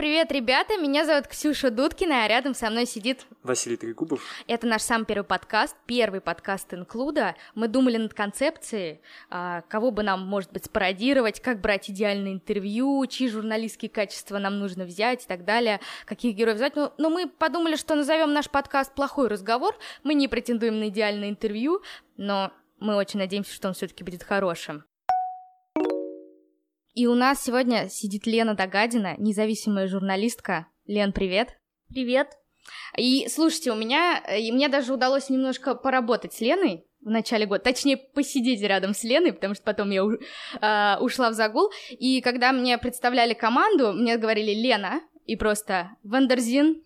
привет, ребята! Меня зовут Ксюша Дудкина, а рядом со мной сидит... Василий Трегубов. Это наш самый первый подкаст, первый подкаст Инклуда. Мы думали над концепцией, а, кого бы нам, может быть, спародировать, как брать идеальное интервью, чьи журналистские качества нам нужно взять и так далее, каких героев взять. Но, но мы подумали, что назовем наш подкаст «Плохой разговор». Мы не претендуем на идеальное интервью, но мы очень надеемся, что он все-таки будет хорошим. И у нас сегодня сидит Лена Догадина, независимая журналистка. Лен, привет. Привет. И слушайте, у меня, и мне даже удалось немножко поработать с Леной в начале года, точнее посидеть рядом с Леной, потому что потом я э, ушла в загул. И когда мне представляли команду, мне говорили Лена и просто Wonderzine,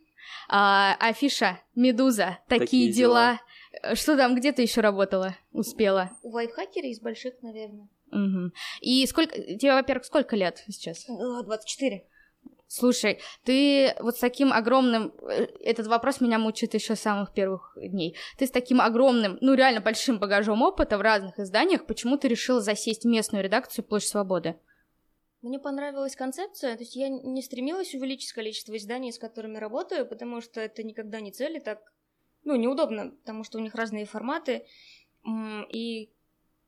э, Афиша, Медуза, такие, такие дела. дела. Что там, где ты еще работала? Успела? У лайфхакера из больших, наверное. Угу. И сколько... Тебе, во-первых, сколько лет сейчас? 24. Слушай, ты вот с таким огромным... Э, этот вопрос меня мучает еще с самых первых дней. Ты с таким огромным, ну реально большим багажом опыта в разных изданиях, почему ты решила засесть в местную редакцию «Площадь свободы»? Мне понравилась концепция, то есть я не стремилась увеличить количество изданий, с которыми работаю, потому что это никогда не цель, и так, ну, неудобно, потому что у них разные форматы, и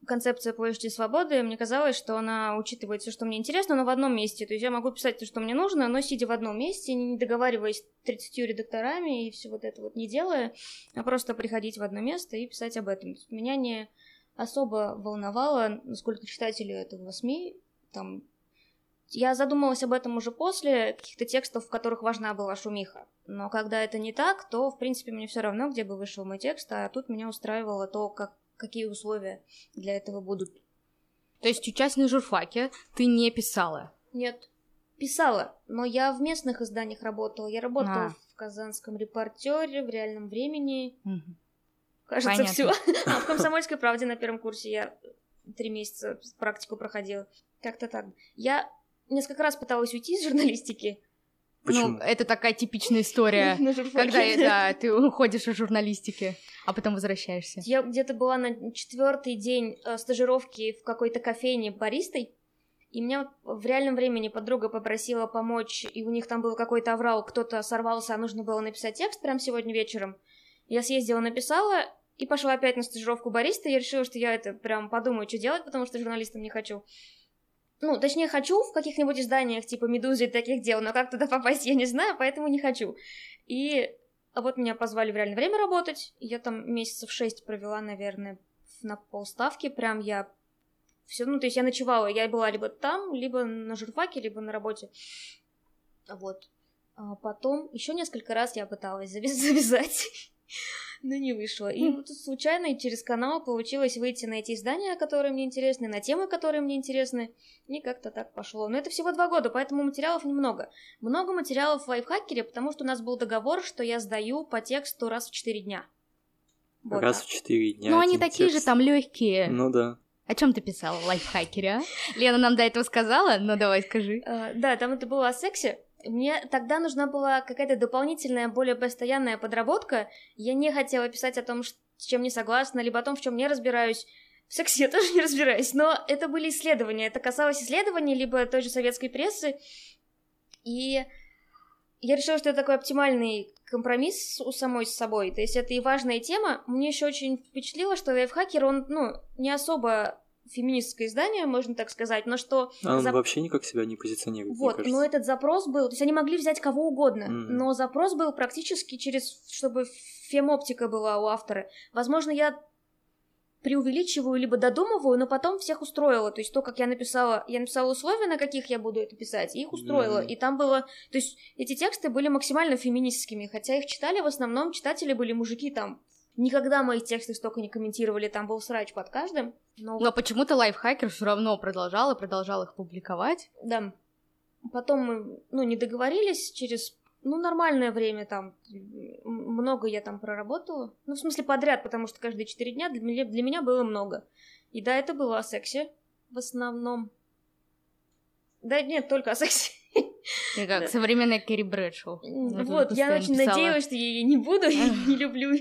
концепция площади свободы, мне казалось, что она учитывает все, что мне интересно, но в одном месте. То есть я могу писать то, что мне нужно, но сидя в одном месте, не договариваясь с 30 редакторами и все вот это вот не делая, а просто приходить в одно место и писать об этом. Меня не особо волновало, насколько читателей этого СМИ, там, я задумалась об этом уже после каких-то текстов, в которых важна была шумиха. Но когда это не так, то, в принципе, мне все равно, где бы вышел мой текст, а тут меня устраивало то, как какие условия для этого будут. То есть участие на журфаке ты не писала? Нет, писала, но я в местных изданиях работала. Я работала а. в Казанском репортере, в реальном времени. Угу. Кажется, все. А в Комсомольской правде на первом курсе я три месяца практику проходила. Как-то так. Я несколько раз пыталась уйти из журналистики, Почему? Ну, это такая типичная история, когда да, ты уходишь из журналистики, а потом возвращаешься. Я где-то была на четвертый день э, стажировки в какой-то кофейне баристой, и меня в реальном времени подруга попросила помочь, и у них там был какой-то аврал, кто-то сорвался, а нужно было написать текст прямо сегодня вечером. Я съездила, написала, и пошла опять на стажировку бариста, я решила, что я это прям подумаю, что делать, потому что журналистом не хочу. Ну, точнее, хочу в каких-нибудь изданиях типа «Медузы» и таких дел, но как туда попасть я не знаю, поэтому не хочу. И вот меня позвали в реальное время работать, я там месяцев шесть провела, наверное, на полставки, прям я все, ну, то есть я ночевала, я была либо там, либо на журфаке, либо на работе. Вот. А потом еще несколько раз я пыталась завязать но не вышло. И вот случайно через канал получилось выйти на эти издания, которые мне интересны, на темы, которые мне интересны, и как-то так пошло. Но это всего два года, поэтому материалов немного. Много материалов в лайфхакере, потому что у нас был договор, что я сдаю по тексту раз в четыре дня. Вот раз так. в четыре дня. Ну, они такие текст. же там легкие. Ну да. О чем ты писала в лайфхакере, а? Лена нам до этого сказала, но давай скажи. Uh, да, там это было о сексе. Мне тогда нужна была какая-то дополнительная, более постоянная подработка. Я не хотела писать о том, с чем не согласна, либо о том, в чем не разбираюсь. В сексе я тоже не разбираюсь, но это были исследования. Это касалось исследований, либо той же советской прессы. И я решила, что это такой оптимальный компромисс у самой с собой. То есть это и важная тема. Мне еще очень впечатлило, что лайфхакер, он, ну, не особо феминистское издание, можно так сказать, но что... А он зап... вообще никак себя не позиционирует, Вот, но этот запрос был... То есть они могли взять кого угодно, mm-hmm. но запрос был практически через... Чтобы фемоптика была у автора. Возможно, я преувеличиваю, либо додумываю, но потом всех устроила. То есть то, как я написала, я написала условия, на каких я буду это писать, и их устроила. Mm-hmm. И там было... То есть эти тексты были максимально феминистскими, хотя их читали в основном, читатели были мужики там Никогда мои тексты столько не комментировали, там был срач под каждым. Но, но почему-то лайфхакер все равно продолжал и продолжал их публиковать. Да. Потом мы, ну, не договорились через, ну, нормальное время там, много я там проработала. Ну, в смысле подряд, потому что каждые четыре дня для меня, для меня было много. И да, это было о сексе в основном. Да нет, только о сексе. И как современная Кэрри Брэдшоу. Вот, я очень надеялась, что я ее не буду, я не люблю.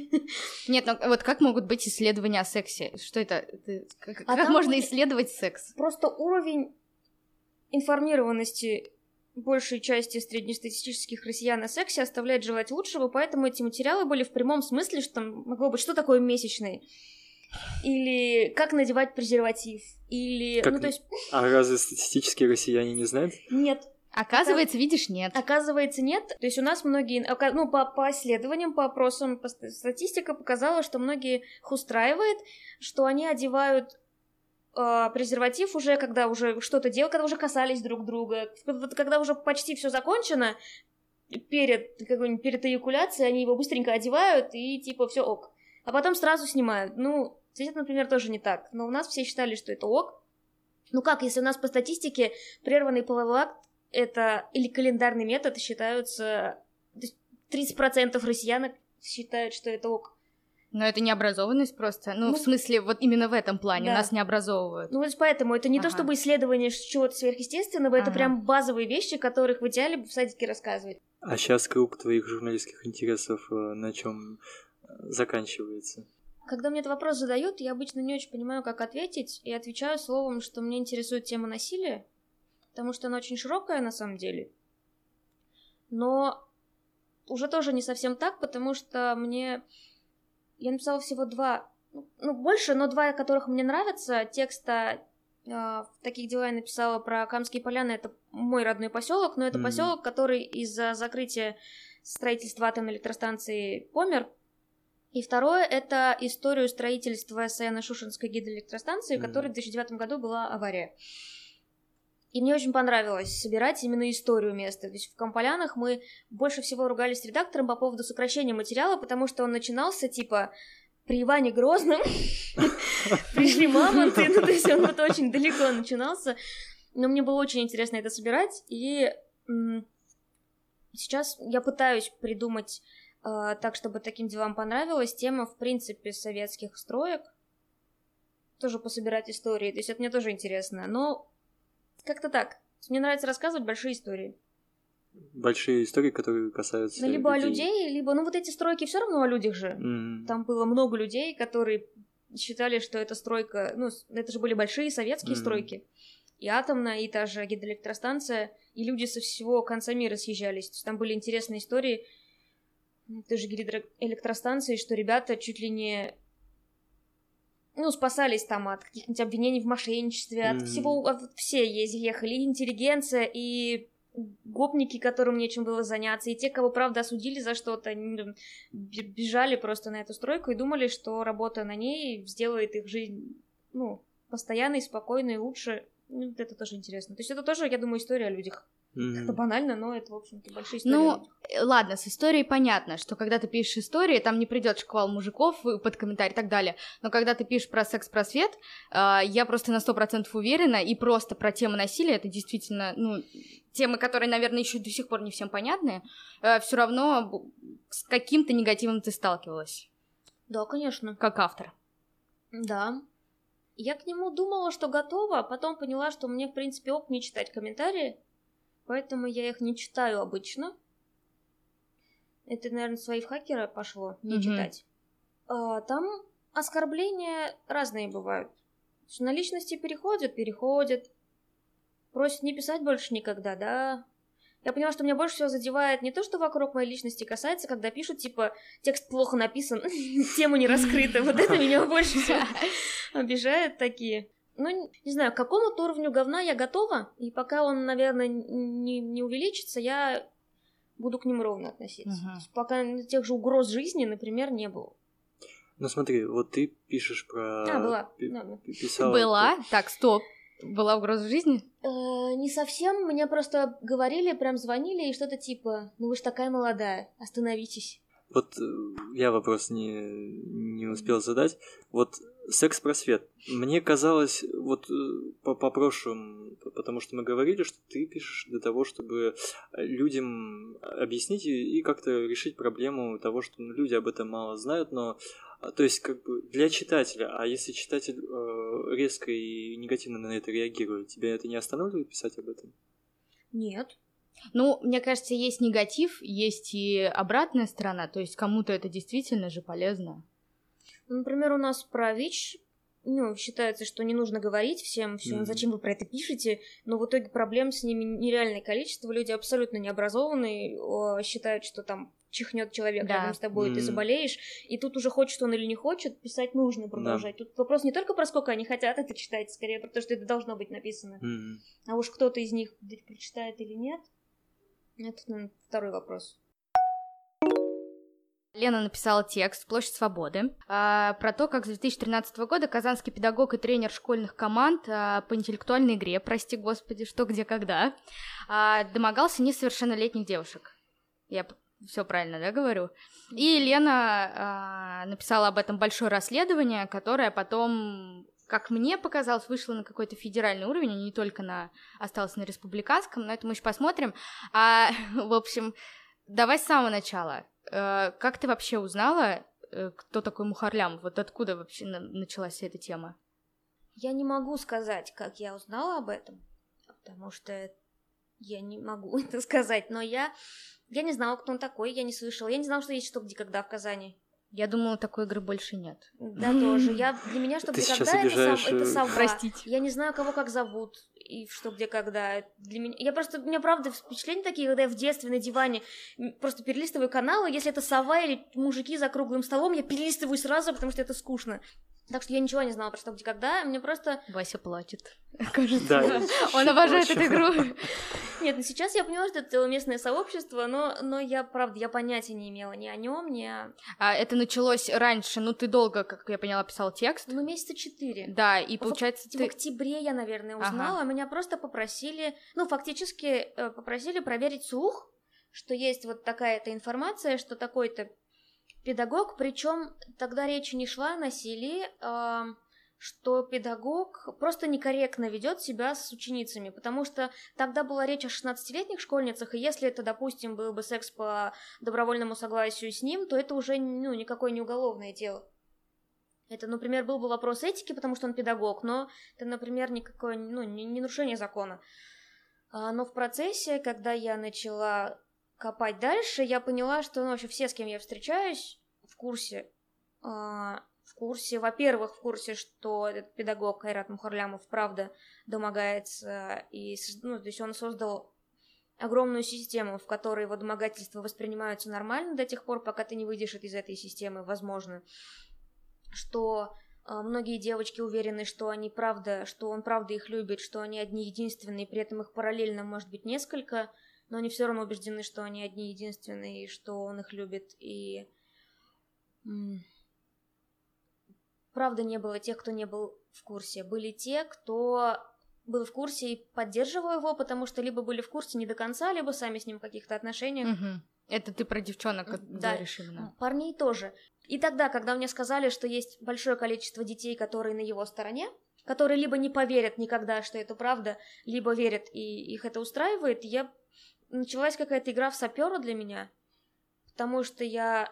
Нет, ну вот как могут быть исследования о сексе? Что это? Как а можно исследовать секс? Просто уровень информированности большей части среднестатистических россиян о сексе оставляет желать лучшего, поэтому эти материалы были в прямом смысле, что там могло быть, что такое месячные, или как надевать презерватив, или... Как... Ну, то есть... А разве статистические россияне не знают? Нет. Оказывается, видишь, нет. Оказывается, нет. То есть у нас многие, ну, по, по исследованиям, по опросам, по статистика показала, что многие их устраивает, что они одевают э, презерватив уже, когда уже что-то делают, когда уже касались друг друга, когда уже почти все закончено, перед, какой-нибудь, перед эякуляцией они его быстренько одевают и типа все ок. А потом сразу снимают. Ну, здесь это, например, тоже не так. Но у нас все считали, что это ок. Ну как, если у нас по статистике прерванный половой акт это или календарный метод считаются... 30% россиян считают, что это ок. Но это не образованность просто. Ну, ну, в смысле, вот именно в этом плане да. нас не образовывают. Ну, вот поэтому это не ага. то чтобы исследование чего-то сверхъестественного, ага. это прям базовые вещи, которых в идеале в садике рассказывать. А сейчас круг твоих журналистских интересов э, на чем э, заканчивается? Когда мне этот вопрос задают, я обычно не очень понимаю, как ответить, и отвечаю словом, что мне интересует тема насилия, потому что она очень широкая на самом деле. Но уже тоже не совсем так, потому что мне я написала всего два, ну, больше, но два, которых мне нравятся. Текста э, в таких дела я написала про Камские поляны. Это мой родной поселок, но это mm-hmm. поселок, который из-за закрытия строительства атомной электростанции помер. И второе — это историю строительства Саяно-Шушенской гидроэлектростанции, mm-hmm. в которой в 2009 году была авария. И мне очень понравилось собирать именно историю места. То есть в Камполянах мы больше всего ругались с редактором по поводу сокращения материала, потому что он начинался типа при Иване Грозном пришли мамонты, ну то есть он вот очень далеко начинался. Но мне было очень интересно это собирать, и сейчас я пытаюсь придумать э, так, чтобы таким делам понравилось. Тема, в принципе, советских строек. Тоже пособирать истории. То есть это мне тоже интересно. Но как-то так. Мне нравится рассказывать большие истории. Большие истории, которые касаются. Ну, либо людей. о людей, либо. Ну, вот эти стройки все равно о людях же. Mm-hmm. Там было много людей, которые считали, что эта стройка. Ну, это же были большие советские mm-hmm. стройки. И атомная, и та же гидроэлектростанция. И люди со всего конца мира съезжались. То есть там были интересные истории. Той же гидроэлектростанции, что ребята чуть ли не ну, спасались там от каких-нибудь обвинений в мошенничестве, mm-hmm. от всего, от, все ехали, и интеллигенция, и гопники, которым нечем было заняться, и те, кого, правда, осудили за что-то, бежали просто на эту стройку и думали, что работа на ней сделает их жизнь, ну, постоянной, спокойной, лучше. Ну, это тоже интересно. То есть это тоже, я думаю, история о людях. Это банально, но это, в общем-то, большие истории. Ну, э, ладно, с историей понятно, что когда ты пишешь истории, там не придет шквал мужиков под комментарий и так далее. Но когда ты пишешь про секс-просвет, э, я просто на сто процентов уверена, и просто про тему насилия, это действительно, ну, темы, которые, наверное, еще до сих пор не всем понятны, э, все равно с каким-то негативом ты сталкивалась. Да, конечно. Как автор. Да. Я к нему думала, что готова, а потом поняла, что мне, в принципе, ок не читать комментарии, Поэтому я их не читаю обычно. Это, наверное, свои в хакера пошло, не mm-hmm. читать. А, там оскорбления разные бывают. На личности переходят, переходят. Просят не писать больше никогда, да. Я поняла, что меня больше всего задевает не то, что вокруг моей личности касается, когда пишут, типа, текст плохо написан, тема не раскрыта. Вот это меня больше всего обижает такие ну, не знаю, к какому-то уровню говна я готова, и пока он, наверное, не, не увеличится, я буду к ним ровно относиться. Uh-huh. Пока тех же угроз жизни, например, не было. Ну смотри, вот ты пишешь про... А, была. Да. Писала... Была? Так, стоп. Была угроза жизни? Э, не совсем. Мне просто говорили, прям звонили и что-то типа, ну вы ж такая молодая, остановитесь. Вот э, я вопрос не, не успел задать. Вот секс-просвет. Мне казалось, вот э, по, по прошлым, потому что мы говорили, что ты пишешь для того, чтобы людям объяснить и, и как-то решить проблему того, что ну, люди об этом мало знают, но а, то есть как бы для читателя, а если читатель э, резко и негативно на это реагирует, тебя это не останавливает писать об этом? Нет. Ну, мне кажется, есть негатив, есть и обратная сторона, то есть кому-то это действительно же полезно. Например, у нас про ВИЧ ну, считается, что не нужно говорить всем, всем, Мгм. зачем вы про это пишете, но в итоге проблем с ними нереальное количество, люди абсолютно необразованные, считают, что там чихнет человек Да. рядом с тобой, и ты заболеешь, и тут уже хочет он или не хочет, писать нужно продолжать. Тут вопрос не только про сколько они хотят это читать, скорее про то, что это должно быть написано. Мгм. А уж кто-то из них прочитает или нет, это наверное, второй вопрос. Лена написала текст «Площадь свободы» а, про то, как с 2013 года казанский педагог и тренер школьных команд а, по интеллектуальной игре, прости господи, что, где, когда, а, домогался несовершеннолетних девушек. Я все правильно, да, говорю? И Лена написала об этом большое расследование, которое потом, как мне показалось, вышло на какой-то федеральный уровень, а не только на осталось на республиканском, но это мы еще посмотрим. А, в общем, давай с самого начала. Э, Как ты вообще узнала, э, кто такой Мухарлям? Вот откуда вообще на- началась эта тема? Я не могу сказать, как я узнала об этом, потому что я не могу это сказать, но я, я не знала, кто он такой, я не слышала, я не знала, что есть что где когда в Казани. Я думала, такой игры больше нет. Да, тоже. Я, для меня что Ты где сейчас когда это, сов- это совва. Простите. Я не знаю, кого как зовут и что где когда. Для меня... Я просто, у меня правда впечатления такие, когда я в детстве на диване просто перелистываю каналы, если это сова или мужики за круглым столом, я перелистываю сразу, потому что это скучно. Так что я ничего не знала про что где когда. Мне просто Вася плачет. Кажется. Да, Он обожает эту игру. Нет, ну сейчас я поняла, что это целоместное сообщество, но, но я, правда, я понятия не имела ни о нем, ни о... А это началось раньше, ну ты долго, как я поняла, писал текст. Ну, месяца четыре. Да, и В- получается В ты... октябре я, наверное, Ага. узнала. Меня просто попросили, ну, фактически э, попросили проверить слух, что есть вот такая-то информация, что такой-то педагог, причем тогда речь не шла о насилии, а, что педагог просто некорректно ведет себя с ученицами, потому что тогда была речь о 16-летних школьницах, и если это, допустим, был бы секс по добровольному согласию с ним, то это уже ну, никакое не уголовное дело. Это, например, был бы вопрос этики, потому что он педагог, но это, например, никакое ну, не, нарушение закона. А, но в процессе, когда я начала копать дальше, я поняла, что ну, вообще все, с кем я встречаюсь, в курсе. а, в курсе, во-первых, в курсе, что этот педагог Кайрат Мухарлямов правда домогается, и, ну, то есть он создал огромную систему, в которой его домогательства воспринимаются нормально до тех пор, пока ты не выйдешь из этой системы, возможно. Что а, многие девочки уверены, что они правда, что он правда их любит, что они одни единственные, при этом их параллельно может быть несколько, но они все равно убеждены, что они одни единственные, и что он их любит, и правда не было тех, кто не был в курсе. Были те, кто был в курсе и поддерживал его, потому что либо были в курсе не до конца, либо сами с ним в каких-то отношениях. Мгм. Это ты про девчонок Да. говоришь именно. Парней тоже. И тогда, когда мне сказали, что есть большое количество детей, которые на его стороне, которые либо не поверят никогда, что это правда, либо верят и их это устраивает, я началась какая-то игра в сапера для меня, потому что я,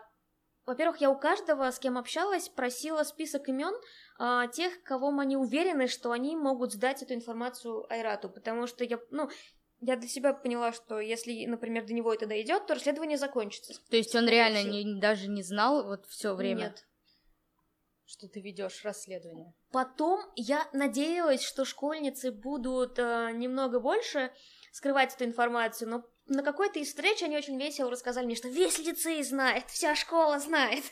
во-первых, я у каждого, с кем общалась, просила список имен а, тех, кого они уверены, что они могут сдать эту информацию Айрату, потому что я, ну, я для себя поняла, что если, например, до него это дойдет, то расследование закончится. То есть он реально не- даже не знал вот все время, Нет. что ты ведешь расследование. Потом я надеялась, что школьницы будут э, немного больше скрывать эту информацию, но на какой-то из встреч они очень весело рассказали мне, что весь лицей знает, вся школа знает.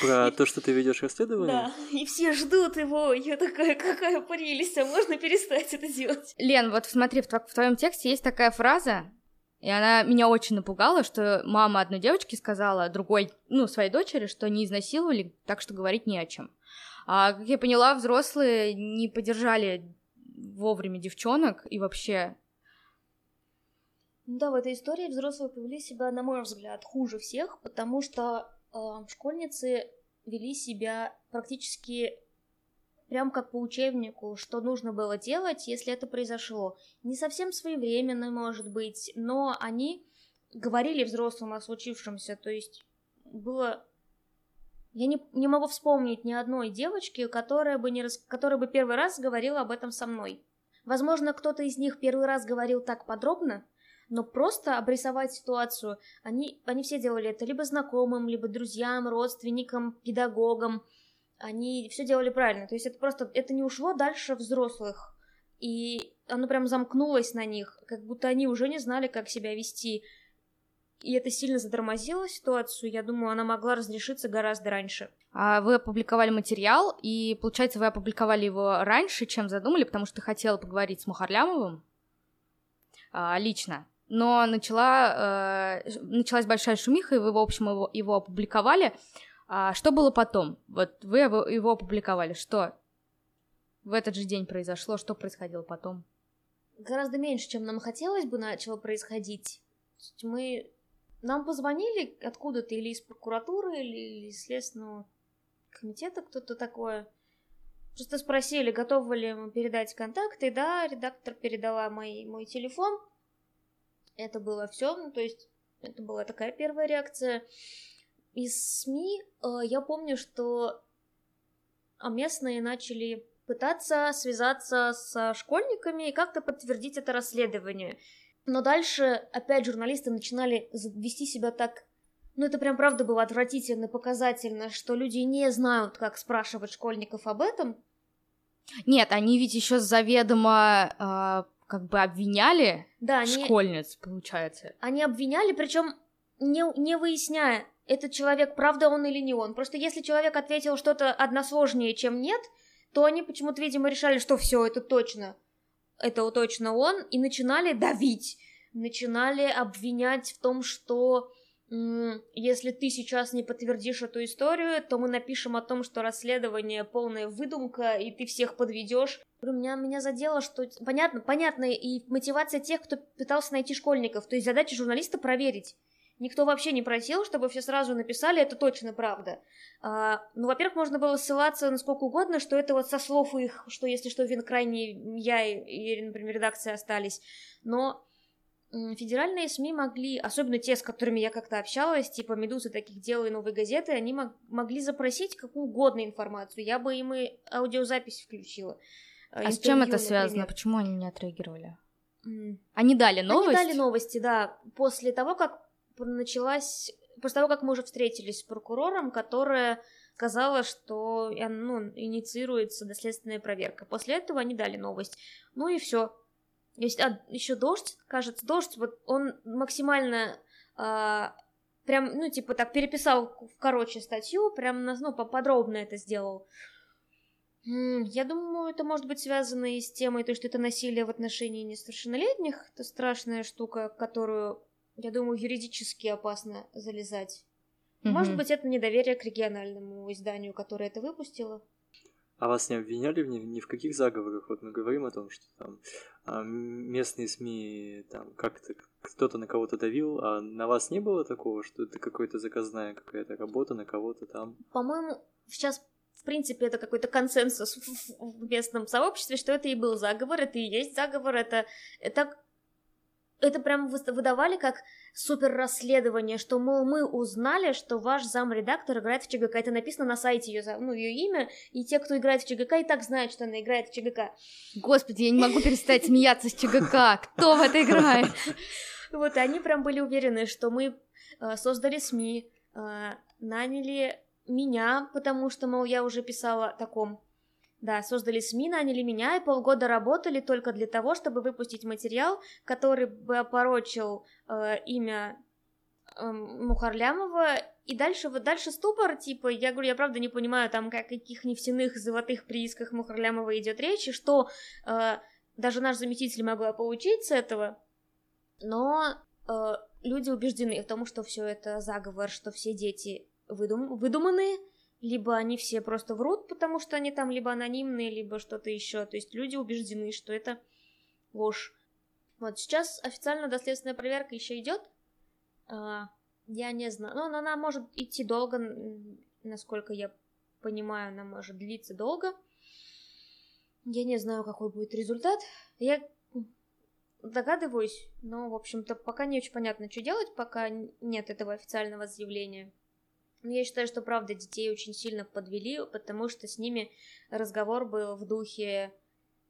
Про то, что ты ведешь расследование? Да, и все ждут его. Я такая, какая прелесть, а можно перестать это делать? Лен, вот смотри, в, тво- в твоем тексте есть такая фраза, и она меня очень напугала, что мама одной девочки сказала другой, ну, своей дочери, что не изнасиловали, так что говорить не о чем. А, как я поняла, взрослые не поддержали вовремя девчонок и вообще... Ну Да, в этой истории взрослые повели себя, на мой взгляд, хуже всех, потому что э, школьницы вели себя практически прям как по учебнику, что нужно было делать, если это произошло. Не совсем своевременно, может быть, но они говорили взрослым о случившемся, то есть было... Я не, не могу вспомнить ни одной девочки, которая бы, не рас... которая бы первый раз говорила об этом со мной. Возможно, кто-то из них первый раз говорил так подробно, но просто обрисовать ситуацию, они, они все делали это либо знакомым, либо друзьям, родственникам, педагогам. они все делали правильно. То есть это просто, это не ушло дальше взрослых. И оно прям замкнулось на них, как будто они уже не знали, как себя вести. И это сильно затормозило ситуацию. Я думаю, она могла разрешиться гораздо раньше. А вы опубликовали материал, и, получается, вы опубликовали его раньше, чем задумали, потому что хотела поговорить с Мухарлямовым а, лично. Но начала, э, началась большая шумиха, и вы, в общем, его, его опубликовали. А что было потом? Вот вы его, опубликовали. Что в этот же день произошло? Что происходило потом? Гораздо меньше, чем нам хотелось бы, начало происходить. Мы нам позвонили откуда-то или из прокуратуры, или из Следственного комитета кто-то такое. Просто спросили, готовы ли мы передать контакты. Да, редактор передала мой, мой телефон. Это было все, ну, то есть это была такая первая реакция. Из СМИ э, я помню, что местные начали пытаться связаться с школьниками и как-то подтвердить это расследование. Но дальше опять журналисты начинали вести себя так... Ну, это прям правда было отвратительно, показательно, что люди не знают, как спрашивать школьников об этом. Нет, они ведь еще заведомо э, как бы обвиняли да, они... школьниц, получается. Они обвиняли, причем не, не выясняя, этот человек, правда он или не он. Просто если человек ответил что-то односложнее, чем нет, то они почему-то, видимо, решали, что все, это точно это точно он, и начинали давить, начинали обвинять в том, что если ты сейчас не подтвердишь эту историю, то мы напишем о том, что расследование полная выдумка, и ты всех подведешь. Меня, меня задело, что... Понятно, понятно, и мотивация тех, кто пытался найти школьников. То есть задача журналиста проверить. Никто вообще не просил, чтобы все сразу написали, это точно правда. А, ну, во-первых, можно было ссылаться на сколько угодно, что это вот со слов их, что если что, вин крайне я и, и, например, редакция остались. Но федеральные СМИ могли, особенно те, с которыми я как-то общалась, типа «Медузы» таких дел и «Новые газеты», они мог, могли запросить какую угодно информацию. Я бы им и аудиозапись включила. А Интервью, с чем это связано? Почему они не отреагировали? Mm. Они дали новости? Они дали новости, да. После того, как началась после того, как мы уже встретились с прокурором, которая сказала, что ну, инициируется доследственная проверка. После этого они дали новость. Ну и все. Есть, а, еще дождь, кажется, дождь, вот он максимально а, прям, ну, типа так переписал в короче статью, прям, ну, поподробно это сделал. Я думаю, это может быть связано и с темой, то, что это насилие в отношении несовершеннолетних. Это страшная штука, которую я думаю, юридически опасно залезать. Может быть, это недоверие к региональному изданию, которое это выпустило. А вас не обвиняли ни, ни в каких заговорах? Вот мы говорим о том, что там а, местные СМИ там как-то кто-то на кого-то давил, а на вас не было такого, что это какая-то заказная какая-то работа на кого-то там? По-моему, сейчас в принципе, это какой-то консенсус в местном сообществе, что это и был заговор, это и есть заговор, это, это это прям выдавали как супер расследование, что, мол, мы узнали, что ваш замредактор играет в ЧГК. Это написано на сайте ее, ну, ее имя, и те, кто играет в ЧГК, и так знают, что она играет в ЧГК. Господи, я не могу перестать смеяться с ЧГК. Кто в это играет? Вот, и они прям были уверены, что мы э, создали СМИ, э, наняли меня, потому что, мол, я уже писала о таком да, создали СМИ, наняли меня и полгода работали только для того, чтобы выпустить материал, который бы опорочил э, имя э, Мухарлямова. И дальше, вот дальше ступор, типа, я говорю, я правда не понимаю, там, о каких нефтяных золотых приисках Мухарлямова идет речь, и что э, даже наш заместитель могла получить с этого. Но э, люди убеждены в том, что все это заговор, что все дети выдум выдуманные, либо они все просто врут, потому что они там либо анонимные, либо что-то еще. То есть люди убеждены, что это ложь. Вот сейчас официально доследственная проверка еще идет. А, я не знаю. Ну, она может идти долго, насколько я понимаю, она может длиться долго. Я не знаю, какой будет результат. Я догадываюсь, но, в общем-то, пока не очень понятно, что делать, пока нет этого официального заявления. Но я считаю, что правда детей очень сильно подвели, потому что с ними разговор был в духе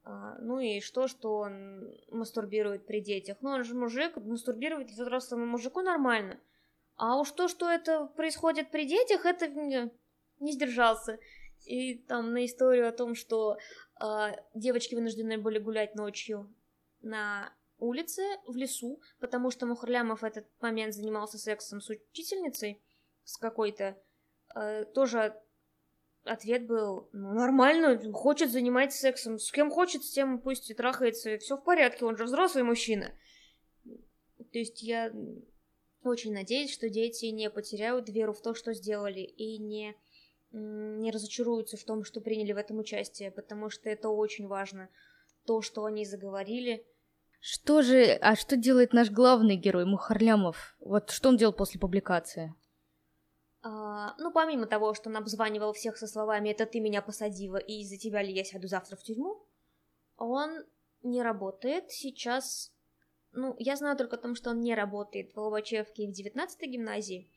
а, ну и что, что он мастурбирует при детях? Ну он же мужик, мастурбировать взрослому мужику нормально. А уж то, что это происходит при детях, это не сдержался. И там на историю о том, что э, девочки вынуждены были гулять ночью на улице, в лесу, потому что Мухарлямов в этот момент занимался сексом с учительницей, с какой-то. Э, тоже ответ был, ну, нормально, хочет заниматься сексом, с кем хочет, с тем пусть и трахается, все в порядке, он же взрослый мужчина. То есть я очень надеюсь, что дети не потеряют веру в то, что сделали, и не, не разочаруются в том, что приняли в этом участие, потому что это очень важно. То, что они заговорили. Что же, а что делает наш главный герой Мухарлямов? Вот что он делал после публикации? А, ну, помимо того, что он обзванивал всех со словами «это ты меня посадила, и из-за тебя ли я сяду завтра в тюрьму», он не работает сейчас... Ну, я знаю только о том, что он не работает в Лобачевке в 19-й гимназии.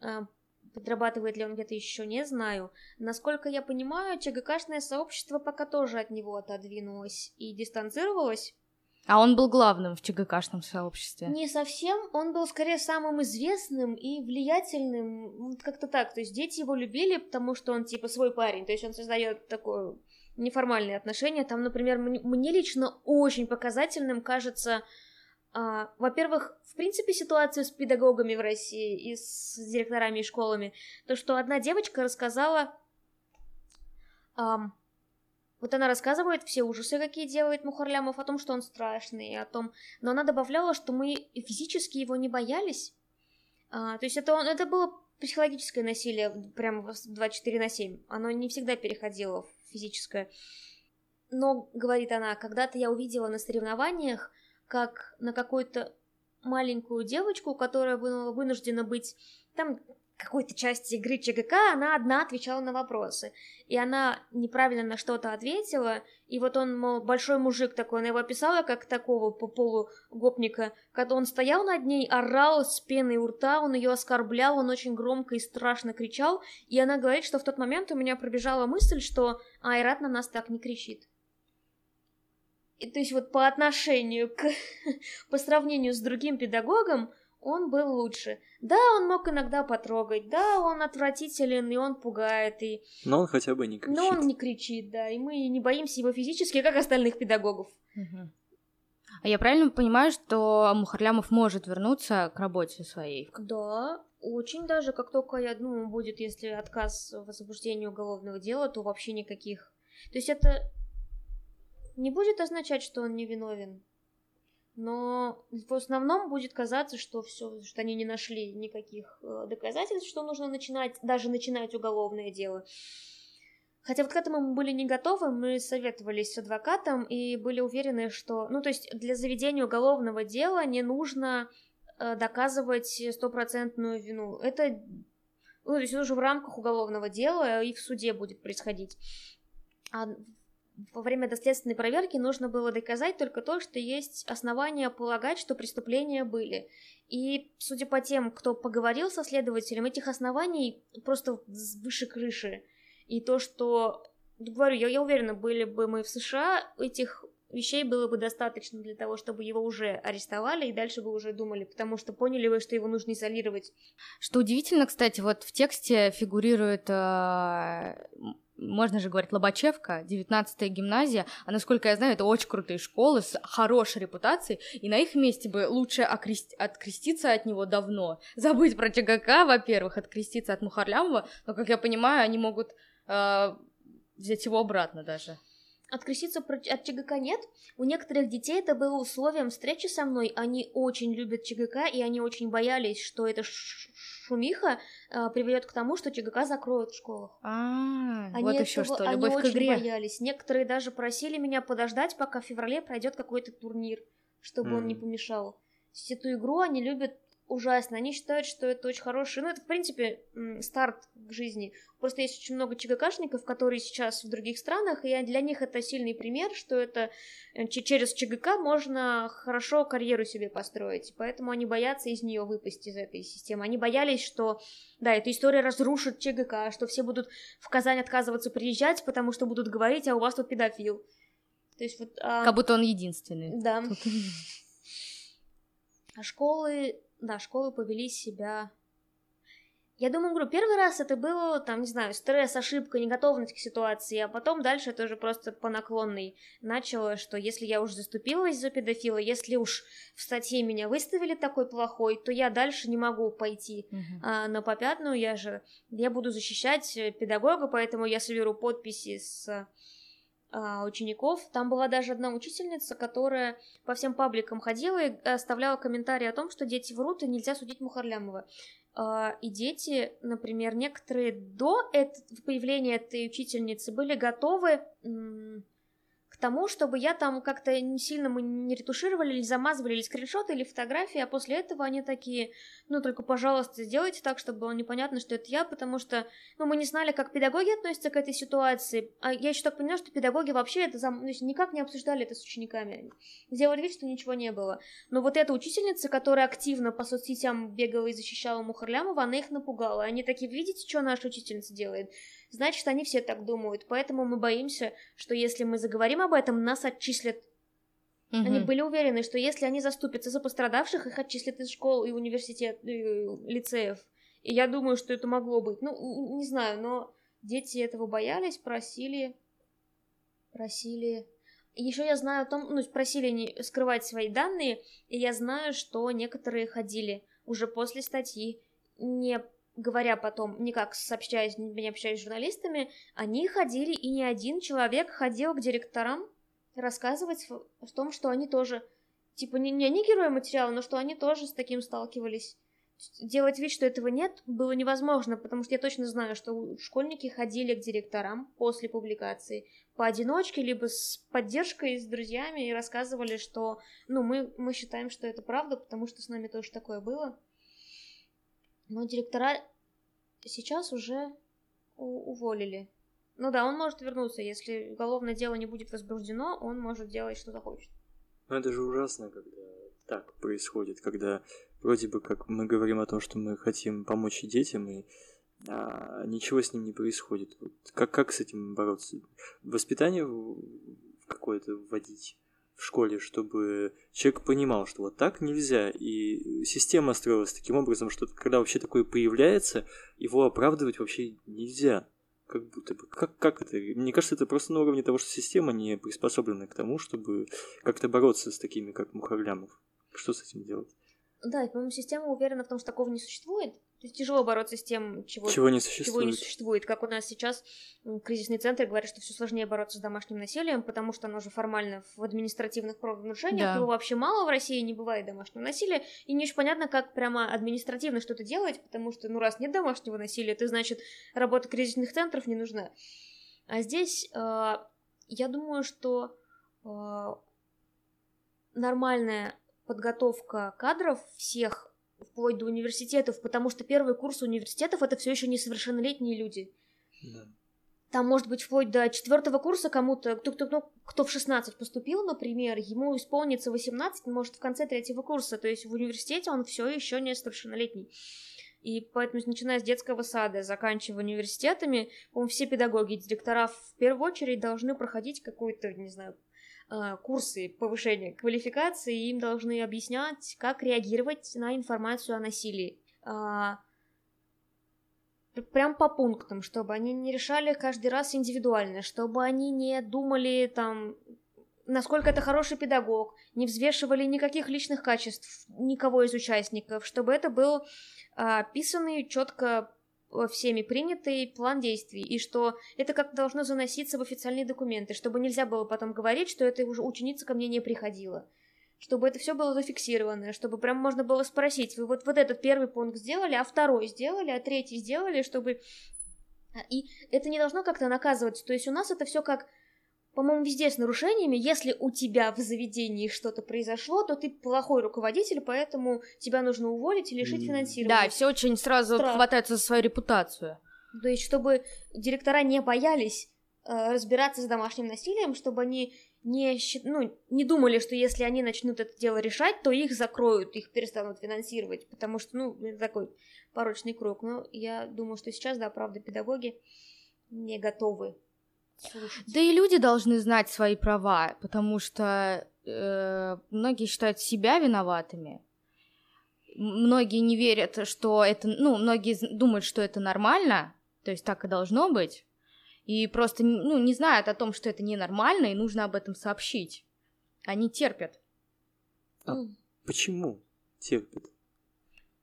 А, подрабатывает ли он где-то еще, не знаю. Насколько я понимаю, ЧГКшное сообщество пока тоже от него отодвинулось и дистанцировалось. А он был главным в ЧГКшном сообществе? Не совсем, он был скорее самым известным и влиятельным, как-то так. То есть дети его любили, потому что он типа свой парень, то есть он создает такое неформальные отношения. Там, например, мне лично очень показательным кажется, а, во-первых, в принципе, ситуацию с педагогами в России и с директорами и школами. То, что одна девочка рассказала... Um, вот она рассказывает все ужасы, какие делает Мухарлямов, о том, что он страшный, о том... Но она добавляла, что мы физически его не боялись. А, то есть это, это было психологическое насилие прямо 24 на 7. Оно не всегда переходило в физическое. Но, говорит она, когда-то я увидела на соревнованиях, как на какую-то маленькую девочку, которая вынуждена быть там какой-то части игры ЧГК она одна отвечала на вопросы. И она неправильно на что-то ответила, и вот он, мол, большой мужик такой, она его описала как такого по полу гопника, когда он стоял над ней, орал с пеной у рта, он ее оскорблял, он очень громко и страшно кричал, и она говорит, что в тот момент у меня пробежала мысль, что Айрат на нас так не кричит. И то есть вот по отношению к... по сравнению с другим педагогом, он был лучше. Да, он мог иногда потрогать, да, он отвратителен, и он пугает, и... Но он хотя бы не кричит. Но он не кричит, да, и мы не боимся его физически, как остальных педагогов. А я правильно понимаю, что Мухарлямов может вернуться к работе своей? Да, очень даже, как только, я думаю, будет, если отказ в возбуждении уголовного дела, то вообще никаких. То есть это не будет означать, что он невиновен но в основном будет казаться, что все, что они не нашли никаких э, доказательств, что нужно начинать, даже начинать уголовное дело. Хотя вот к этому мы были не готовы, мы советовались с адвокатом и были уверены, что, ну то есть для заведения уголовного дела не нужно э, доказывать стопроцентную вину. Это, ну то есть уже в рамках уголовного дела и в суде будет происходить. А во время доследственной проверки нужно было доказать только то, что есть основания полагать, что преступления были. И, судя по тем, кто поговорил со следователем, этих оснований просто выше крыши. И то, что... Говорю, я, я уверена, были бы мы в США, этих вещей было бы достаточно для того, чтобы его уже арестовали и дальше бы уже думали, потому что поняли вы, что его нужно изолировать. Что удивительно, кстати, вот в тексте фигурирует э, можно же говорить, Лобачевка, 19-я гимназия, а насколько я знаю, это очень крутые школы с хорошей репутацией, и на их месте бы лучше окрест... откреститься от него давно, забыть про ЧГК, во-первых, откреститься от Мухарлямова, но, как я понимаю, они могут э, взять его обратно даже. Откреститься от ЧГК нет. У некоторых детей это было условием встречи со мной. Они очень любят ЧГК, и они очень боялись, что это шумиха э, приведет к тому, что ЧГК закроют в школах. А, они вот еще что, любовь они к игре. очень боялись. Некоторые даже просили меня подождать, пока в феврале пройдет какой-то турнир, чтобы mm. он не помешал. Эту игру они любят ужасно. Они считают, что это очень хороший, ну это в принципе старт к жизни. Просто есть очень много ЧГКшников, которые сейчас в других странах, и для них это сильный пример, что это э, через ЧГК можно хорошо карьеру себе построить. Поэтому они боятся из нее выпасть из этой системы. Они боялись, что да, эта история разрушит ЧГК, что все будут в Казань отказываться приезжать, потому что будут говорить, а у вас тут педофил. То есть вот... А... Как будто он единственный. Да. А школы да, школы повели себя... Я думаю, говорю, первый раз это было, там, не знаю, стресс, ошибка, неготовность к ситуации, а потом дальше это уже просто по наклонной начало, что если я уже заступилась за педофила, если уж в статье меня выставили такой плохой, то я дальше не могу пойти uh-huh. а, на попятную, я же, я буду защищать э, педагога, поэтому я соберу подписи с учеников. Там была даже одна учительница, которая по всем пабликам ходила и оставляла комментарии о том, что дети врут и нельзя судить Мухарлямова. А, и дети, например, некоторые до появления этой учительницы были готовы к тому, чтобы я там как-то не сильно мы не ретушировали или замазывали или скриншоты, или фотографии, а после этого они такие, ну, только, пожалуйста, сделайте так, чтобы было непонятно, что это я, потому что, ну, мы не знали, как педагоги относятся к этой ситуации, а я еще так поняла, что педагоги вообще это зам... есть никак не обсуждали это с учениками, сделали вид, что ничего не было. Но вот эта учительница, которая активно по соцсетям бегала и защищала Мухарлямова, она их напугала, они такие, видите, что наша учительница делает? Значит, они все так думают, поэтому мы боимся, что если мы заговорим об этом, нас отчислят. Угу. Они были уверены, что если они заступятся за пострадавших, их отчислят из школ и университет, и лицеев. И я думаю, что это могло быть. Ну, не знаю, но дети этого боялись, просили, просили. Еще я знаю о том, ну, просили не скрывать свои данные, и я знаю, что некоторые ходили уже после статьи, не говоря потом, никак сообщаясь, не общаясь с журналистами, они ходили, и не один человек ходил к директорам рассказывать о том, что они тоже, типа, не, не они герои материала, но что они тоже с таким сталкивались. Делать вид, что этого нет, было невозможно, потому что я точно знаю, что школьники ходили к директорам после публикации поодиночке, либо с поддержкой, с друзьями, и рассказывали, что, ну, мы, мы считаем, что это правда, потому что с нами тоже такое было. Но директора сейчас уже уволили. Ну да, он может вернуться, если уголовное дело не будет возбуждено, он может делать, что захочет. Ну это же ужасно, когда так происходит, когда вроде бы как мы говорим о том, что мы хотим помочь детям, и а, ничего с ним не происходит. Вот как, как с этим бороться? Воспитание какое-то вводить? В школе, чтобы человек понимал, что вот так нельзя, и система строилась таким образом, что когда вообще такое появляется, его оправдывать вообще нельзя. Как будто бы. Как, как это? Мне кажется, это просто на уровне того, что система не приспособлена к тому, чтобы как-то бороться с такими, как Мухарлямов. Что с этим делать? Да, и, по-моему, система уверена в том, что такого не существует. То есть тяжело бороться с тем, чего, чего, не, существует. чего не существует. Как у нас сейчас кризисный центр говорит, что все сложнее бороться с домашним насилием, потому что оно же формально в административных правонарушениях. Да. Его вообще мало в России, не бывает домашнего насилия. И не очень понятно, как прямо административно что-то делать, потому что, ну, раз нет домашнего насилия, то значит работа кризисных центров не нужна. А здесь э, я думаю, что э, нормальная подготовка кадров всех вплоть до университетов, потому что первый курс университетов это все еще несовершеннолетние люди. Да. Там может быть вплоть до четвертого курса кому-то, кто, кто, ну, кто в 16 поступил, например, ему исполнится 18, может в конце третьего курса, то есть в университете он все еще несовершеннолетний. И поэтому, начиная с детского сада, заканчивая университетами, по все педагоги, директора в первую очередь должны проходить какую-то, не знаю, курсы повышения квалификации, и им должны объяснять, как реагировать на информацию о насилии. А, прям по пунктам, чтобы они не решали каждый раз индивидуально, чтобы они не думали там, насколько это хороший педагог, не взвешивали никаких личных качеств никого из участников, чтобы это был а, описанный четко всеми принятый план действий, и что это как должно заноситься в официальные документы, чтобы нельзя было потом говорить, что эта уже ученица ко мне не приходила. Чтобы это все было зафиксировано, чтобы прям можно было спросить, вы вот, вот этот первый пункт сделали, а второй сделали, а третий сделали, чтобы... И это не должно как-то наказываться, то есть у нас это все как по-моему, везде с нарушениями. Если у тебя в заведении что-то произошло, то ты плохой руководитель, поэтому тебя нужно уволить и лишить финансирования. Да, все очень сразу Страх. хватаются за свою репутацию. То есть, чтобы директора не боялись э, разбираться с домашним насилием, чтобы они не, ну, не думали, что если они начнут это дело решать, то их закроют, их перестанут финансировать, потому что, ну, это такой порочный круг. Но я думаю, что сейчас, да, правда, педагоги не готовы Слушайте. Да и люди должны знать свои права, потому что э, многие считают себя виноватыми. многие не верят, что это, ну, многие думают, что это нормально, то есть так и должно быть, и просто, ну, не знают о том, что это ненормально, и нужно об этом сообщить. Они терпят. А почему терпят?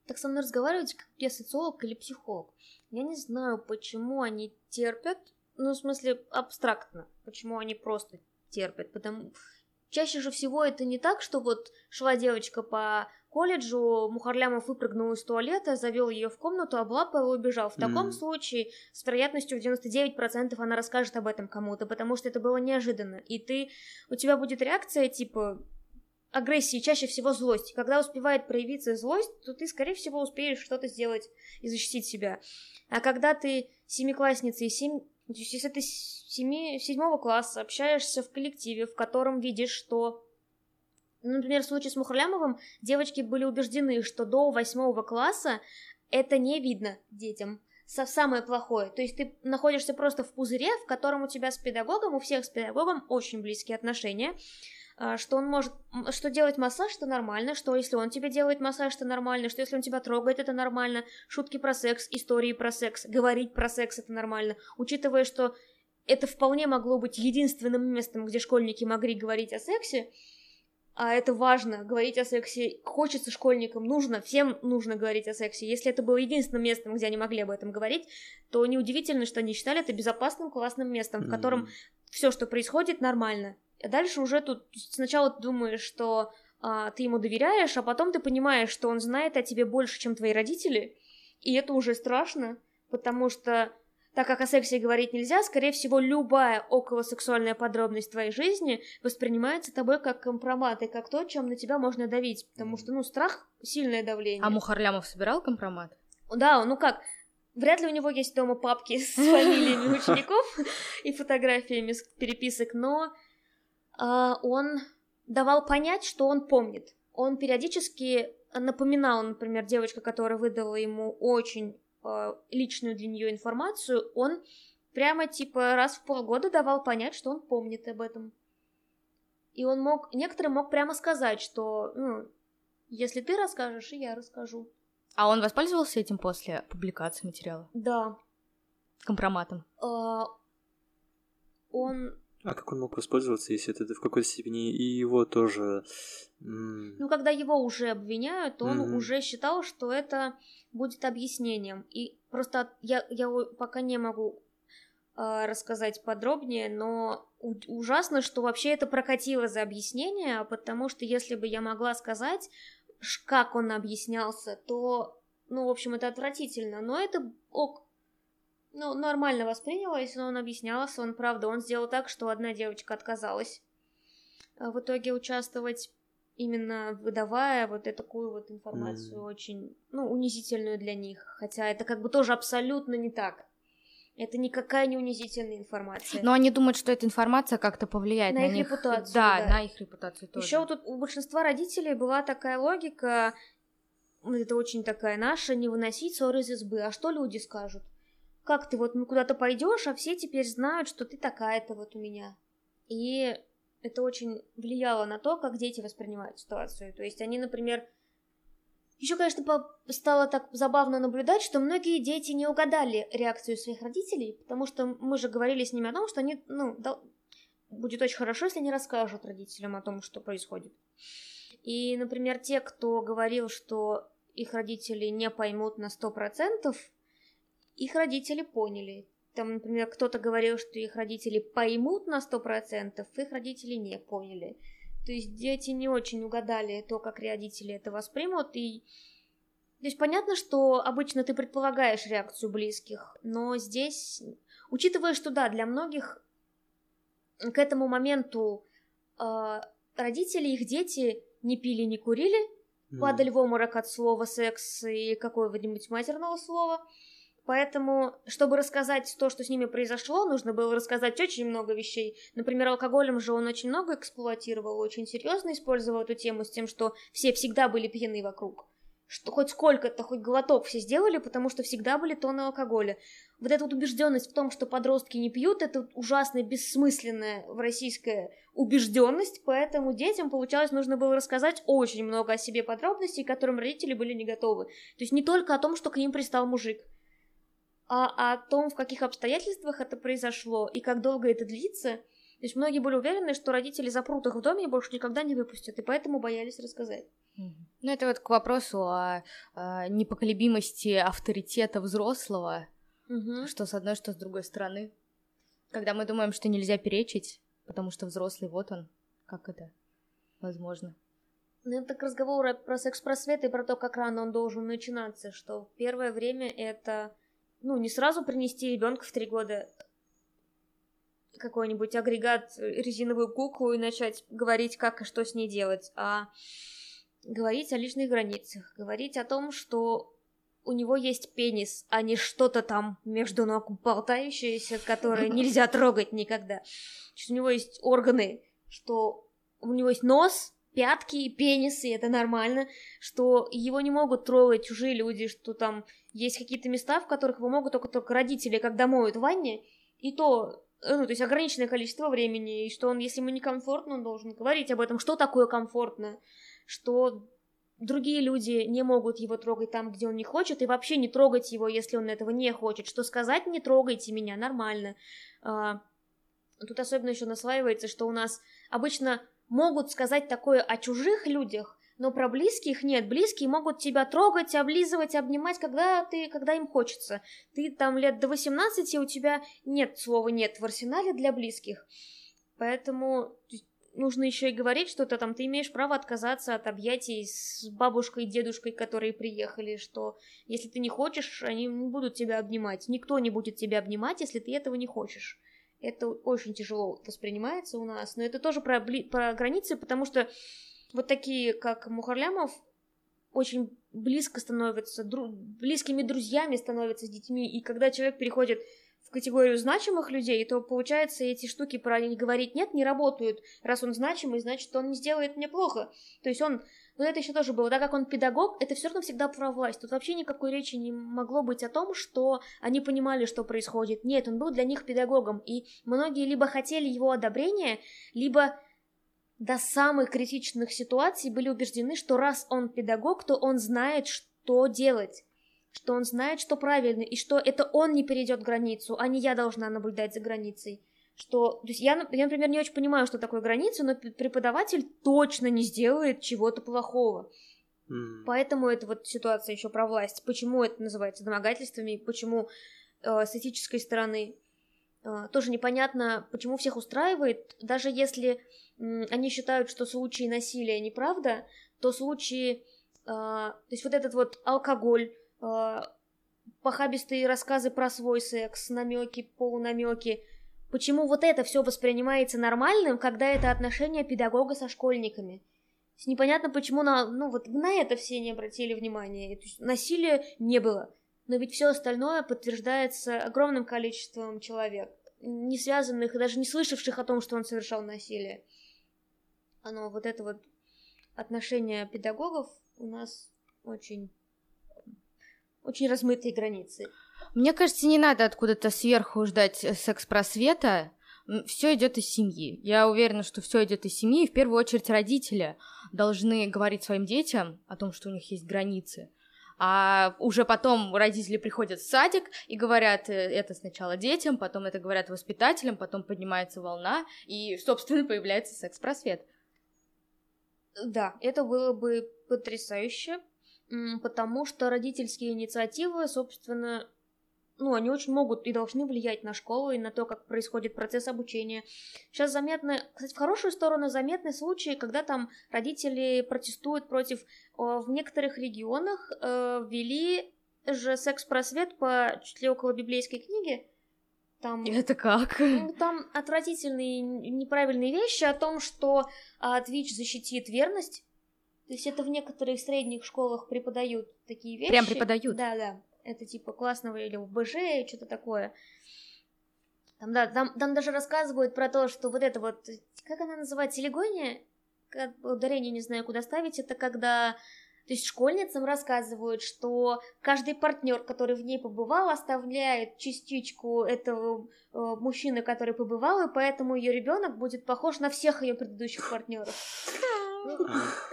Так со мной разговаривать, как я социолог или психолог. Я не знаю, почему они терпят, ну, в смысле, абстрактно, почему они просто терпят, потому... Чаще же всего это не так, что вот шла девочка по колледжу, Мухарлямов выпрыгнул из туалета, завел ее в комнату, облапал и убежал. В таком mm. случае с вероятностью в 99% она расскажет об этом кому-то, потому что это было неожиданно. И ты, у тебя будет реакция типа агрессии, чаще всего злость. Когда успевает проявиться злость, то ты, скорее всего, успеешь что-то сделать и защитить себя. А когда ты семиклассница и семь... То есть, если ты семи... седьмого класса общаешься в коллективе, в котором видишь, что ну, например, в случае с Мухарлямовым девочки были убеждены, что до восьмого класса это не видно детям. Самое плохое. То есть ты находишься просто в пузыре, в котором у тебя с педагогом, у всех с педагогом очень близкие отношения, что он может, что делать массаж, это нормально, что если он тебе делает массаж, это нормально, что если он тебя трогает, это нормально, шутки про секс, истории про секс, говорить про секс, это нормально, учитывая, что это вполне могло быть единственным местом, где школьники могли говорить о сексе, а это важно, говорить о сексе хочется школьникам, нужно, всем нужно говорить о сексе. Если это было единственным местом, где они могли об этом говорить, то неудивительно, что они считали это безопасным, классным местом, в котором mm-hmm. все, что происходит, нормально. А дальше уже тут сначала ты думаешь, что а, ты ему доверяешь, а потом ты понимаешь, что он знает о тебе больше, чем твои родители, и это уже страшно, потому что так как о сексе говорить нельзя, скорее всего, любая околосексуальная подробность твоей жизни воспринимается тобой как компромат и как то, чем на тебя можно давить, потому что, ну, страх — сильное давление. А Мухарлямов собирал компромат? Да, ну как, Вряд ли у него есть дома папки с фамилиями учеников и фотографиями переписок, но он давал понять, что он помнит. Он периодически напоминал, например, девочка, которая выдала ему очень Э, личную для нее информацию, он прямо типа раз в полгода давал понять, что он помнит об этом. И он мог, некоторым мог прямо сказать, что, ну, если ты расскажешь, и я расскажу. А он воспользовался этим после публикации материала? Да. Компроматом? А, он а как он мог воспользоваться, если это в какой-то степени и его тоже... Ну, когда его уже обвиняют, он mm-hmm. уже считал, что это будет объяснением. И просто я, я пока не могу э, рассказать подробнее, но ужасно, что вообще это прокатило за объяснение, потому что если бы я могла сказать, как он объяснялся, то, ну, в общем, это отвратительно, но это ок, ну, нормально воспринялось, но он объяснялся, он, правда, он сделал так, что одна девочка отказалась а в итоге участвовать, именно выдавая вот такую вот информацию mm. очень, ну, унизительную для них, хотя это как бы тоже абсолютно не так. Это никакая не унизительная информация. Но они думают, что эта информация как-то повлияет на, на их них. репутацию. Да, да, на их репутацию тоже. Еще тут у большинства родителей была такая логика, это очень такая наша, не выносить ссоры из избы. А что люди скажут? Как ты вот ну, куда-то пойдешь, а все теперь знают, что ты такая-то вот у меня. И это очень влияло на то, как дети воспринимают ситуацию. То есть они, например, еще, конечно, стало так забавно наблюдать, что многие дети не угадали реакцию своих родителей, потому что мы же говорили с ними о том, что они, ну, да, будет очень хорошо, если они расскажут родителям о том, что происходит. И, например, те, кто говорил, что их родители не поймут на сто процентов, их родители поняли. Там, например, кто-то говорил, что их родители поймут на сто процентов, их родители не поняли. То есть дети не очень угадали то, как родители это воспримут, и... То есть понятно, что обычно ты предполагаешь реакцию близких, но здесь, учитывая, что да, для многих к этому моменту э, родители, их дети не пили, не курили, mm. падали в обморок от слова секс и какого-нибудь матерного слова, Поэтому, чтобы рассказать то, что с ними произошло, нужно было рассказать очень много вещей. Например, алкоголем же он очень много эксплуатировал, очень серьезно использовал эту тему с тем, что все всегда были пьяны вокруг. что хоть сколько-то, хоть глоток все сделали, потому что всегда были тонны алкоголя. Вот эта вот убежденность в том, что подростки не пьют, это ужасно бессмысленная в российская убежденность, поэтому детям, получалось, нужно было рассказать очень много о себе подробностей, к которым родители были не готовы. То есть не только о том, что к ним пристал мужик, а о том, в каких обстоятельствах это произошло и как долго это длится. То есть многие были уверены, что родители запрут их в доме и больше никогда не выпустят, и поэтому боялись рассказать. Ну, это вот к вопросу о, о непоколебимости авторитета взрослого, угу. что с одной, что с другой стороны. Когда мы думаем, что нельзя перечить, потому что взрослый, вот он, как это возможно. Ну, это к разговору про секс-просвет и про то, как рано он должен начинаться, что первое время это, ну, не сразу принести ребенка в три года какой-нибудь агрегат, резиновую куклу и начать говорить, как и что с ней делать, а говорить о личных границах, говорить о том, что у него есть пенис, а не что-то там между ног болтающееся, которое нельзя трогать никогда. Что у него есть органы, что у него есть нос, пятки и пенис, и это нормально, что его не могут трогать чужие люди, что там есть какие-то места, в которых его могут только, только родители, когда моют в ванне, и то, э, ну, то есть ограниченное количество времени, и что он, если ему некомфортно, он должен говорить об этом, что такое комфортно, что другие люди не могут его трогать там, где он не хочет, и вообще не трогать его, если он этого не хочет. Что сказать «не трогайте меня» нормально. А, тут особенно еще наслаивается, что у нас обычно могут сказать такое о чужих людях, но про близких нет. Близкие могут тебя трогать, облизывать, обнимать, когда ты, когда им хочется. Ты там лет до 18, и у тебя нет слова «нет» в арсенале для близких. Поэтому нужно еще и говорить что-то там, ты имеешь право отказаться от объятий с бабушкой и дедушкой, которые приехали, что если ты не хочешь, они не будут тебя обнимать. Никто не будет тебя обнимать, если ты этого не хочешь. Это очень тяжело воспринимается у нас, но это тоже про, про границы, потому что вот такие, как Мухарлямов, очень близко становятся, дру, близкими друзьями становятся с детьми, и когда человек переходит категорию значимых людей, то получается эти штуки про не говорить нет не работают. Раз он значимый, значит он не сделает мне плохо. То есть он но это еще тоже было, так как он педагог, это все равно всегда про власть. Тут вообще никакой речи не могло быть о том, что они понимали, что происходит. Нет, он был для них педагогом, и многие либо хотели его одобрения, либо до самых критичных ситуаций были убеждены, что раз он педагог, то он знает, что делать что он знает, что правильно, и что это он не перейдет границу, а не я должна наблюдать за границей. Что, то есть я, я, например, не очень понимаю, что такое граница, но преподаватель точно не сделает чего-то плохого. Mm. Поэтому это вот ситуация еще про власть. Почему это называется домогательствами, почему э, с этической стороны э, тоже непонятно, почему всех устраивает, даже если э, они считают, что случаи насилия неправда, то случаи, э, то есть вот этот вот алкоголь, э, похабистые рассказы про свой секс, намеки, полунамеки. Почему вот это все воспринимается нормальным, когда это отношение педагога со школьниками? Непонятно, почему на, ну, вот на это все не обратили внимания. Насилия не было. Но ведь все остальное подтверждается огромным количеством человек, не связанных и даже не слышавших о том, что он совершал насилие. Оно вот это вот отношение педагогов у нас очень очень размытые границы. Мне кажется, не надо откуда-то сверху ждать э, секс-просвета. Все идет из семьи. Я уверена, что все идет из семьи, и в первую очередь родители должны говорить своим детям о том, что у них есть границы. А уже потом родители приходят в садик и говорят э, это сначала детям, потом это говорят воспитателям, потом поднимается волна, и, собственно, появляется секс-просвет. Да, это было бы потрясающе, потому что родительские инициативы, собственно, ну, они очень могут и должны влиять на школу и на то, как происходит процесс обучения. Сейчас заметны, кстати, в хорошую сторону заметны случаи, когда там родители протестуют против, в некоторых регионах э, ввели же секс-просвет по чуть ли около библейской книги. Там, Это как? Ну, там отвратительные неправильные вещи о том, что а, Twitch защитит верность то есть это в некоторых средних школах преподают такие вещи. Прям преподают? Да, да. Это типа классного или в БЖ, что-то такое. Там, да, там, там даже рассказывают про то, что вот это вот, как она называется, телегония? Как, ударение не знаю, куда ставить, это когда То есть школьницам рассказывают, что каждый партнер, который в ней побывал, оставляет частичку этого э, мужчины, который побывал, и поэтому ее ребенок будет похож на всех ее предыдущих партнеров.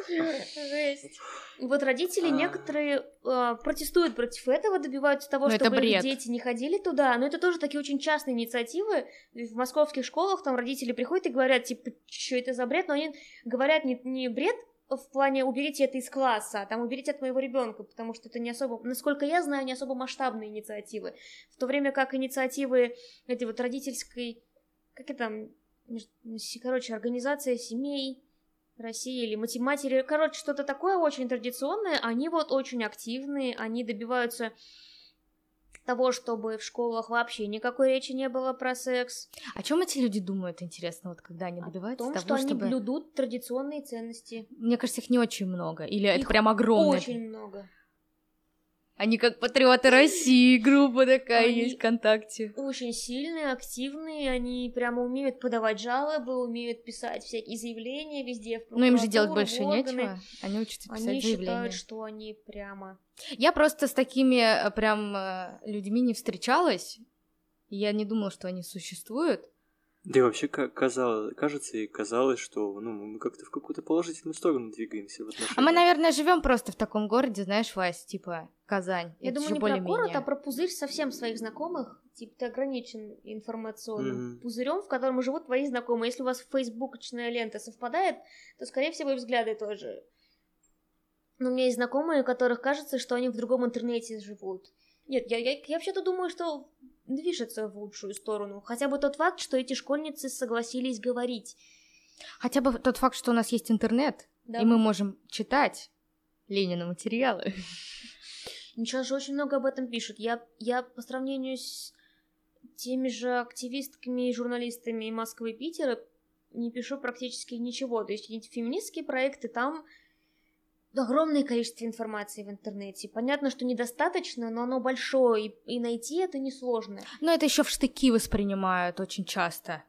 Жесть. И вот родители А. некоторые э, протестуют против этого, добиваются того, Ну, чтобы их дети не ходили туда. Но это тоже такие очень частные инициативы. В московских школах там родители приходят и говорят, типа, что это за бред, но они говорят не, не бред в плане уберите это из класса, а там уберите от моего ребенка, потому что это не особо, насколько я знаю, не особо масштабные инициативы. В то время как инициативы этой вот родительской, как это там, короче, организация семей России или математери, короче, что-то такое очень традиционное, они вот очень активные, они добиваются того, чтобы в школах вообще никакой речи не было про секс, О чем эти люди думают, интересно, вот когда они о добиваются том, того, что они чтобы... блюдут традиционные ценности. Мне кажется, их не очень много. Или это Их прям огромное. Очень много. Они как патриоты России, группа такая Они- есть ВКонтакте. Очень сильные, активные, они прямо умеют подавать жалобы, умеют писать всякие заявления везде, в Ну им же делать больше органы. нечего. Они учатся писать Они заявления. считают, что они прямо... Я просто с такими э, прям э, людьми не встречалась. Я не думала, что они существуют. Да и вообще ка- казалось, кажется и казалось, что ну, мы как-то в какую-то положительную сторону двигаемся в. А мы, наверное, живем просто в таком городе, знаешь, Вась, типа Казань. Я Это думаю, не про город, а про пузырь совсем своих знакомых. Типа ты ограничен информационным Мгм. пузырем, в котором живут твои знакомые. Если у вас фейсбукочная лента совпадает, то, скорее всего, и взгляды тоже. Но у меня есть знакомые, у которых кажется, что они в другом интернете живут. Нет, я, я, я вообще-то думаю, что движется в лучшую сторону. Хотя бы тот факт, что эти школьницы согласились говорить. Хотя бы тот факт, что у нас есть интернет, Да. и мы можем читать Ленина материалы. Сейчас же очень много об этом пишут. Я, я по сравнению с теми же активистками и журналистами Москвы и Питера не пишу практически ничего. То есть эти феминистские проекты, там огромное количество информации в интернете. Понятно, что недостаточно, но оно большое, и, и найти это несложно. Но это еще в штыки воспринимают очень часто.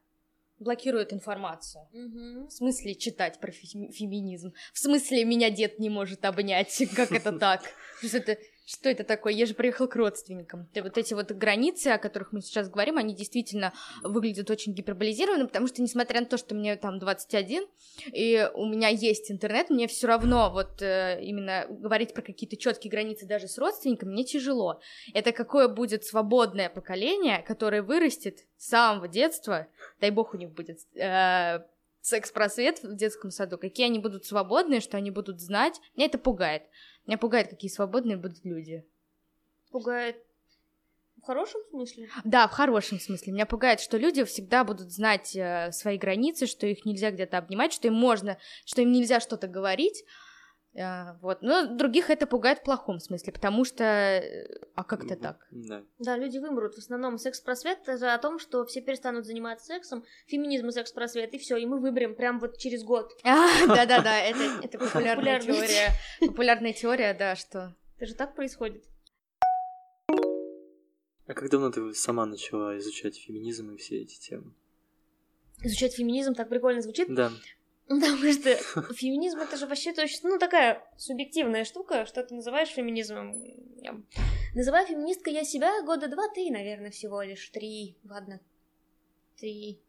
Блокируют информацию. В смысле читать про фе- феминизм? В смысле меня дед не может обнять? Как это так? Что это, что это такое? Я же приехал к родственникам. И вот эти вот границы, о которых мы сейчас говорим, они действительно выглядят очень гиперболизированно, потому что, несмотря на то, что мне там 21, и у меня есть интернет, мне все равно вот э, именно говорить про какие-то четкие границы даже с родственниками мне тяжело. Это какое будет свободное поколение, которое вырастет с самого детства, дай бог у них будет э, секс-просвет в детском саду, какие они будут свободные, что они будут знать. Меня это пугает. Меня пугает, какие свободные будут люди. Пугает в хорошем смысле? Да, в хорошем смысле. Меня пугает, что люди всегда будут знать э, свои границы, что их нельзя где-то обнимать, что им можно, что им нельзя что-то говорить. Э, вот. Но других это пугает в плохом смысле, потому что... э, А как это Мгм. так? Да. Да, люди вымрут. В основном секс-просвет это о том, что все перестанут заниматься сексом, феминизм и секс-просвет, и все, и мы выберем прям вот через год. А, Да-да-да, это, это популярная Популярная теория. Популярная теория, да, что... Это же так происходит. А как давно ты сама начала изучать феминизм и все эти темы? Изучать феминизм так прикольно звучит, Да. Потому что феминизм это же вообще-то очень, ну, такая субъективная штука, что ты называешь феминизмом. Называю феминисткой я себя года два-три, наверное, всего лишь. Три, ладно. Три.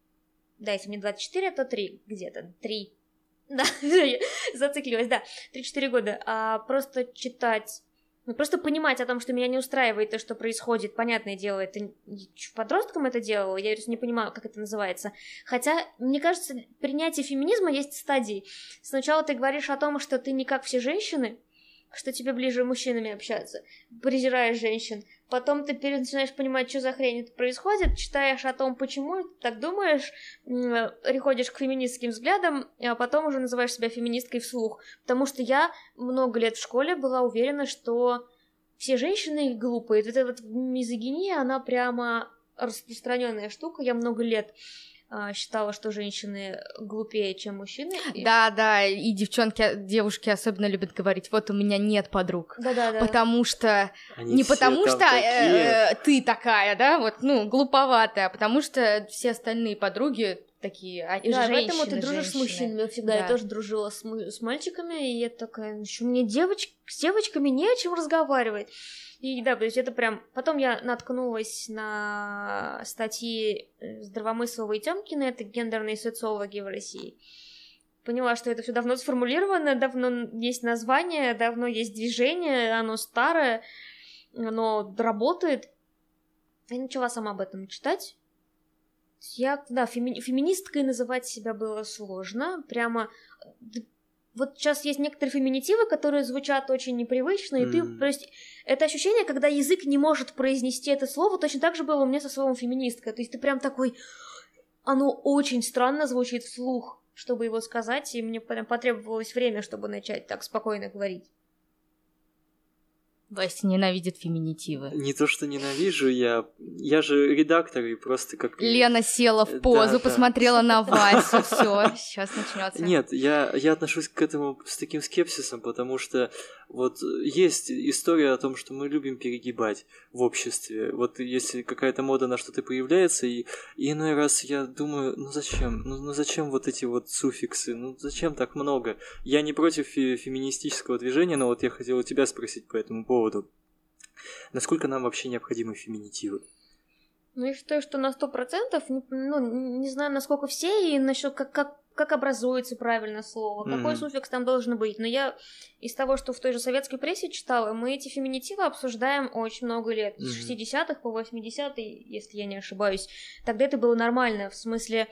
Да, если мне 24, то три где-то. Три. Да, зациклилась, да. Три-четыре года. А просто читать ну, просто понимать о том, что меня не устраивает то, что происходит, понятное дело, это подросткам это делала, я просто не понимаю, как это называется. Хотя, мне кажется, принятие феминизма есть стадии. Сначала ты говоришь о том, что ты не как все женщины, что тебе ближе мужчинами общаться, презираешь женщин. Потом ты начинаешь понимать, что за хрень это происходит, читаешь о том, почему так думаешь, переходишь к феминистским взглядам, а потом уже называешь себя феминисткой вслух. Потому что я много лет в школе была уверена, что все женщины глупые. Вот эта вот мизогиния, она прямо распространенная штука. Я много лет считала, что женщины глупее, чем мужчины. И- Да, да, и девчонки, девушки особенно любят говорить, вот у меня нет подруг. Да-да-да. Потому что Они не потому что такие. э, ты такая, да, вот, ну, глуповатая, а потому что все остальные подруги такие, а, да, женщины, поэтому ты дружишь женщины. с мужчинами всегда. Да. Я тоже дружила с, с мальчиками, и я такая, еще мне девоч... с девочками не о чем разговаривать. И да, то есть это прям... Потом я наткнулась на статьи э, Здравомыслова и Тёмкина, это гендерные социологи в России. Поняла, что это все давно сформулировано, давно есть название, давно есть движение, оно старое, оно работает. Я начала сама об этом читать. Я, да, феми- феминисткой называть себя было сложно. Прямо д- вот сейчас есть некоторые феминитивы, которые звучат очень непривычно, и ты, Мгм. то есть, это ощущение, когда язык не может произнести это слово, точно так же было у меня со словом феминистка. То есть ты прям такой, оно очень странно звучит вслух, чтобы его сказать, и мне прям потребовалось время, чтобы начать так спокойно говорить. Вася ненавидит феминитивы. Не то, что ненавижу, я... Я же редактор, и просто как... Лена села Да, в позу, да. посмотрела на Васю, все, сейчас начнется. Нет, я, я отношусь к этому с таким скепсисом, потому что вот есть история о том, что мы любим перегибать в обществе. Вот если какая-то мода на что-то появляется, и, и иной раз я думаю, ну зачем? Ну, ну зачем вот эти вот суффиксы? Ну зачем так много? Я не против фе- феминистического движения, но вот я хотел у тебя спросить по этому поводу. Насколько нам вообще необходимы феминитивы? Ну, я считаю, что на сто процентов, ну, не знаю, насколько все, и насчет как, как, как образуется правильно слово, какой Мгм. суффикс там должен быть. Но я из того, что в той же советской прессе читала, мы эти феминитивы обсуждаем очень много лет. С Мгм. 60-х по 80-е, если я не ошибаюсь. Тогда это было нормально, в смысле...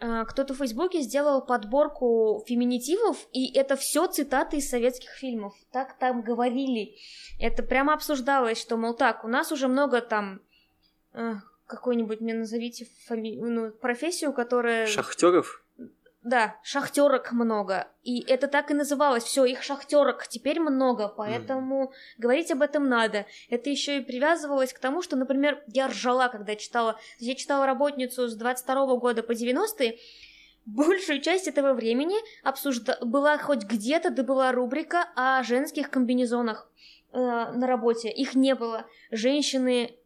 э, Кто-то в Фейсбуке сделал подборку феминитивов, и это все цитаты из советских фильмов. Так там говорили. Это прямо обсуждалось, что, мол, так, у нас уже много там э, какой-нибудь мне назовите фами... ну, профессию, которая... Шахтеров? Да, шахтерок много. И это так и называлось. Все, их шахтерок теперь много, поэтому говорить об этом надо. Это еще и привязывалось к тому, что, например, я ржала, когда читала. Я читала работницу с 22 года по 90-е. Большую часть этого времени обсужда... была хоть где-то, да была рубрика о женских комбинезонах э, на работе. Их не было. Женщины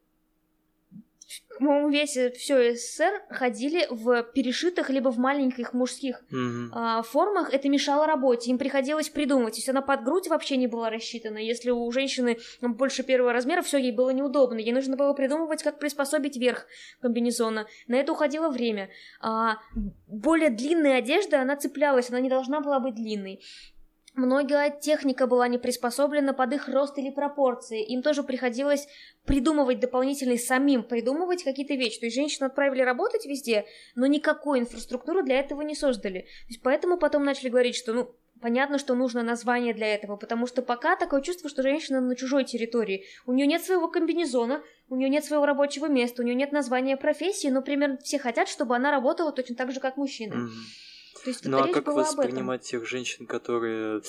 по-моему, весь все СССР ходили в перешитых либо в маленьких мужских Мгм. а, формах. Это мешало работе. Им приходилось придумывать. То есть она под грудь вообще не была рассчитана. Если у женщины больше первого размера, все ей было неудобно. Ей нужно было придумывать, как приспособить верх комбинезона. На это уходило время. А, более длинная одежда, она цеплялась, она не должна была быть длинной. Многая техника была не приспособлена под их рост или пропорции. Им тоже приходилось придумывать дополнительные самим, придумывать какие-то вещи. То есть женщину отправили работать везде, но никакой инфраструктуры для этого не создали. То есть поэтому потом начали говорить, что, ну, понятно, что нужно название для этого, потому что пока такое чувство, что женщина на чужой территории. У нее нет своего комбинезона, у нее нет своего рабочего места, у нее нет названия профессии, но примерно все хотят, чтобы она работала точно так же, как мужчины. Мгм. То есть Ну а как воспринимать тех женщин, которые,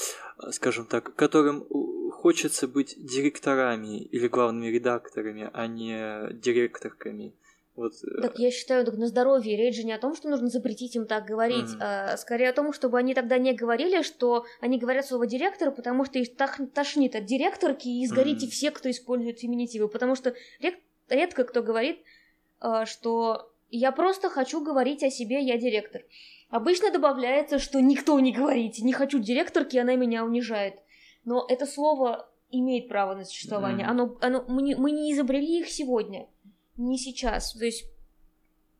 э, скажем так, которым у- хочется быть директорами или главными редакторами, а не директорками? Вот, э, Так я считаю, так на здоровье речь же не о том, что нужно запретить им так говорить, Мгм. а скорее о том, чтобы они тогда не говорили, что они говорят слово директор, потому что их тошнит от директорки, и сгорите Мгм. все, кто использует феминитивы, потому что редко кто говорит, что я просто хочу говорить о себе, я директор. Обычно добавляется, что никто не говорит, не хочу директорки, она меня унижает. Но это слово имеет право на существование. Мгм. Оно, оно, мы, не, мы не изобрели их сегодня, не сейчас. То есть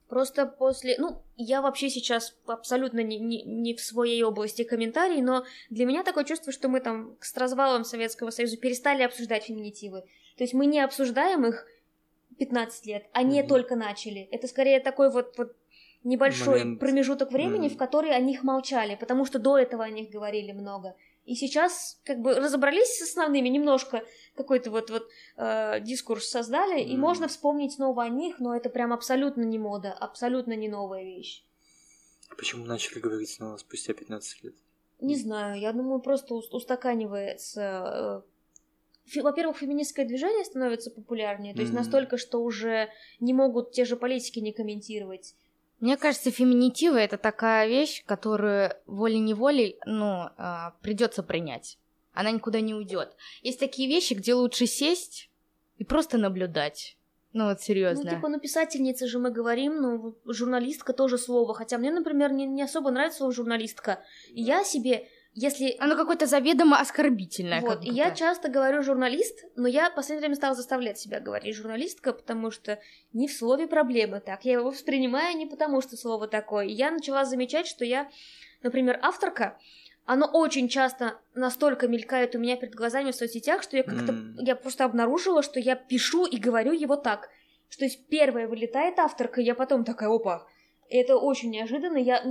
просто после... Ну, я вообще сейчас абсолютно не, не, не в своей области комментарий, но для меня такое чувство, что мы там с развалом Советского Союза перестали обсуждать феминитивы. То есть мы не обсуждаем их 15 лет, они Мгм. только начали. Это скорее такой вот, вот небольшой Момент. промежуток времени, Мгм. в который о них молчали, потому что до этого о них говорили много. И сейчас как бы разобрались с основными, немножко какой-то вот, вот э, дискурс создали, и Мгм. можно вспомнить снова о них, но это прям абсолютно не мода, абсолютно не новая вещь. Почему начали говорить снова спустя 15 лет? Не знаю, я думаю, просто ус- устаканивается. э, Во-первых, феминистское движение становится популярнее, то есть Мгм. настолько, что уже не могут те же политики не комментировать. Мне кажется, феминитивы это такая вещь, которую волей-неволей, ну, придется принять. Она никуда не уйдет. Есть такие вещи, где лучше сесть и просто наблюдать. Ну вот серьезно. Ну, типа, ну, писательница же мы говорим, ну, журналистка тоже слово. Хотя мне, например, не, не особо нравится слово журналистка. И я себе, если... Оно какое-то заведомо оскорбительное. Вот, и я часто говорю журналист, но я в последнее время стала заставлять себя говорить журналистка, потому что не в слове проблемы так. Я его воспринимаю не потому, что слово такое. И я начала замечать, что я, например, авторка, оно очень часто настолько мелькает у меня перед глазами в соцсетях, что я как-то mm. я просто обнаружила, что я пишу и говорю его так. Что есть первое вылетает авторка, и я потом такая, опа, это очень неожиданно. Я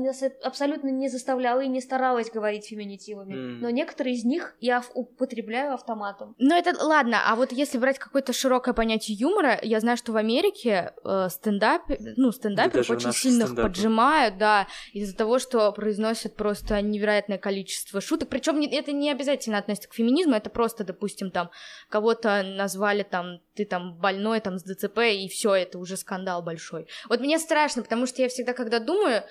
абсолютно не заставляла и не старалась говорить феминитивами. Mm. Но некоторые из них я употребляю автоматом. Ну, это ладно, а вот если брать какое-то широкое понятие юмора, я знаю, что в Америке э, стендап, ну, стендаперов да очень сильно стендапы. поджимают, да, из-за того, что произносят просто невероятное количество шуток. Причем это не обязательно относится к феминизму, это просто, допустим, там кого-то назвали там ты там больной там с ДЦП и все, это уже скандал большой. Вот мне страшно, потому что я всегда, когда думаю,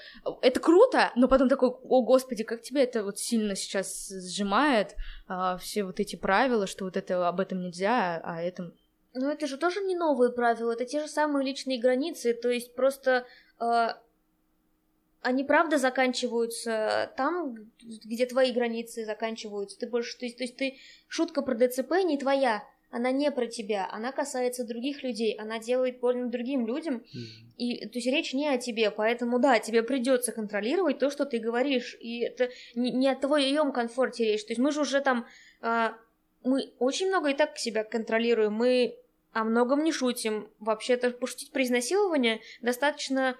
это круто, но потом такой, о господи, как тебя это вот сильно сейчас сжимает, а, все вот эти правила, что вот это об этом нельзя, а этом... Ну это же тоже не новые правила, это те же самые личные границы, то есть просто... Э, они правда заканчиваются там, где твои границы заканчиваются. Ты больше, то есть, то есть ты шутка про ДЦП не твоя, она не про тебя, она касается других людей, она делает больно другим людям, mm-hmm. и то есть речь не о тебе, поэтому да, тебе придется контролировать то, что ты говоришь, и это не, не о твоем комфорте речь, то есть мы же уже там, э, мы очень много и так себя контролируем, мы о многом не шутим, вообще-то пошутить про изнасилование достаточно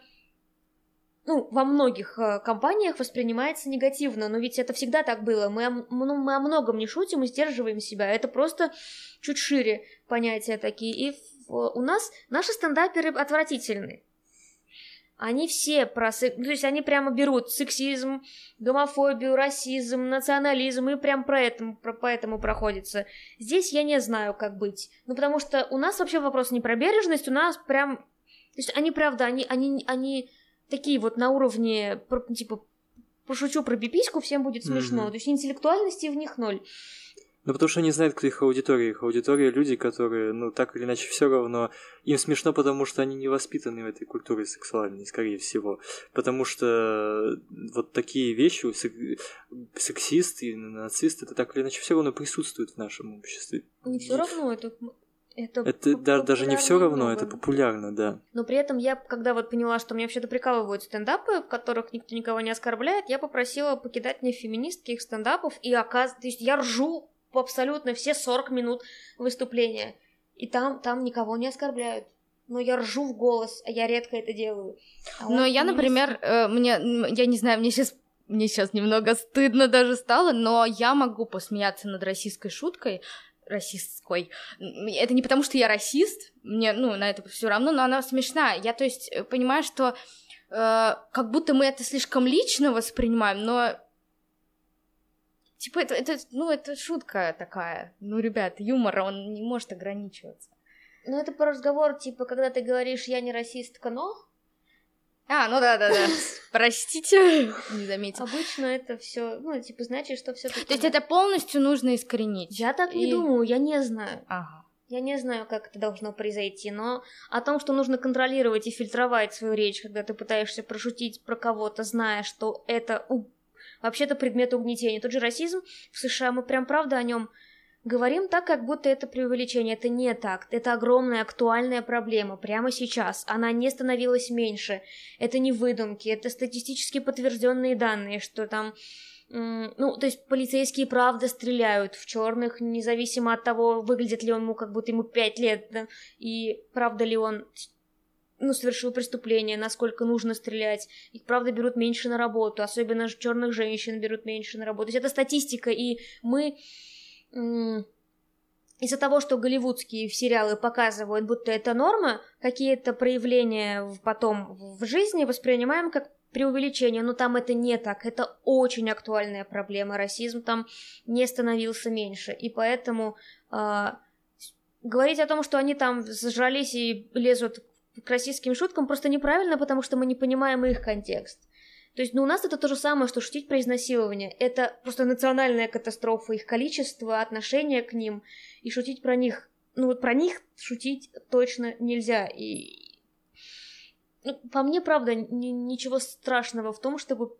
ну, во многих э, компаниях воспринимается негативно, но ведь это всегда так было. Мы, ну, мы о многом не шутим и сдерживаем себя. Это просто чуть шире понятия такие. И у нас наши стендаперы отвратительны. Они все про... То есть они прямо берут сексизм, гомофобию, расизм, национализм и прям про это, про, по этому проходится. Здесь я не знаю, как быть. Ну, потому что у нас вообще вопрос не про бережность, у нас прям... То есть они, правда, они, они, они такие вот на уровне, типа, пошучу про пипиську, всем будет смешно. Mm-hmm. То есть интеллектуальности в них ноль. Ну, потому что они знают, кто их аудитория. Их аудитория люди, которые, ну, так или иначе, все равно им смешно, потому что они не воспитаны в этой культуре сексуальной, скорее всего. Потому что вот такие вещи, сексисты, нацисты, это так или иначе все равно присутствуют в нашем обществе. Не все равно, это это, это да, даже не все равно, много. это популярно, да. Но при этом я, когда вот поняла, что мне вообще-то прикалывают стендапы, в которых никто никого не оскорбляет, я попросила покидать мне феминистки их стендапов, и оказывается, то есть я ржу абсолютно все 40 минут выступления, и там, там никого не оскорбляют. Но я ржу в голос, а я редко это делаю. А но я, например, э, мне, я не знаю, мне сейчас мне сейчас немного стыдно даже стало, но я могу посмеяться над российской шуткой, расистской. Это не потому, что я расист, мне, ну, на это все равно, но она смешная. Я, то есть, э, понимаю, что э, как будто мы это слишком лично воспринимаем, но типа это, это, ну, это шутка такая. Ну, ребят, юмор, он не может ограничиваться. Ну, это по разговор, типа, когда ты говоришь, я не расистка, но а, ну да, да, да. Простите, не заметил. Обычно это все, ну, типа, значит, что все То есть это полностью нужно искоренить. Я так не думаю, я не знаю. Ага. Я не знаю, как это должно произойти, но о том, что нужно контролировать и фильтровать свою речь, когда ты пытаешься прошутить про кого-то, зная, что это вообще-то предмет угнетения. Тот же расизм в США, мы прям правда о нем Говорим так, как будто это преувеличение. Это не так. Это огромная актуальная проблема прямо сейчас. Она не становилась меньше. Это не выдумки, это статистически подтвержденные данные, что там ну, то есть полицейские правда стреляют в черных, независимо от того, выглядит ли он ему как будто ему пять лет, да, и правда ли он ну, совершил преступление, насколько нужно стрелять. Их, правда, берут меньше на работу, особенно черных женщин берут меньше на работу. То есть это статистика, и мы из-за того, что голливудские сериалы показывают, будто это норма, какие-то проявления потом в жизни воспринимаем как преувеличение, но там это не так, это очень актуальная проблема, расизм там не становился меньше, и поэтому э, говорить о том, что они там зажрались и лезут к российским шуткам, просто неправильно, потому что мы не понимаем их контекст. То есть, ну, у нас это то же самое, что шутить про изнасилование. Это просто национальная катастрофа, их количество, отношение к ним. И шутить про них ну вот про них шутить точно нельзя. И ну, по мне, правда, ни, ничего страшного в том, чтобы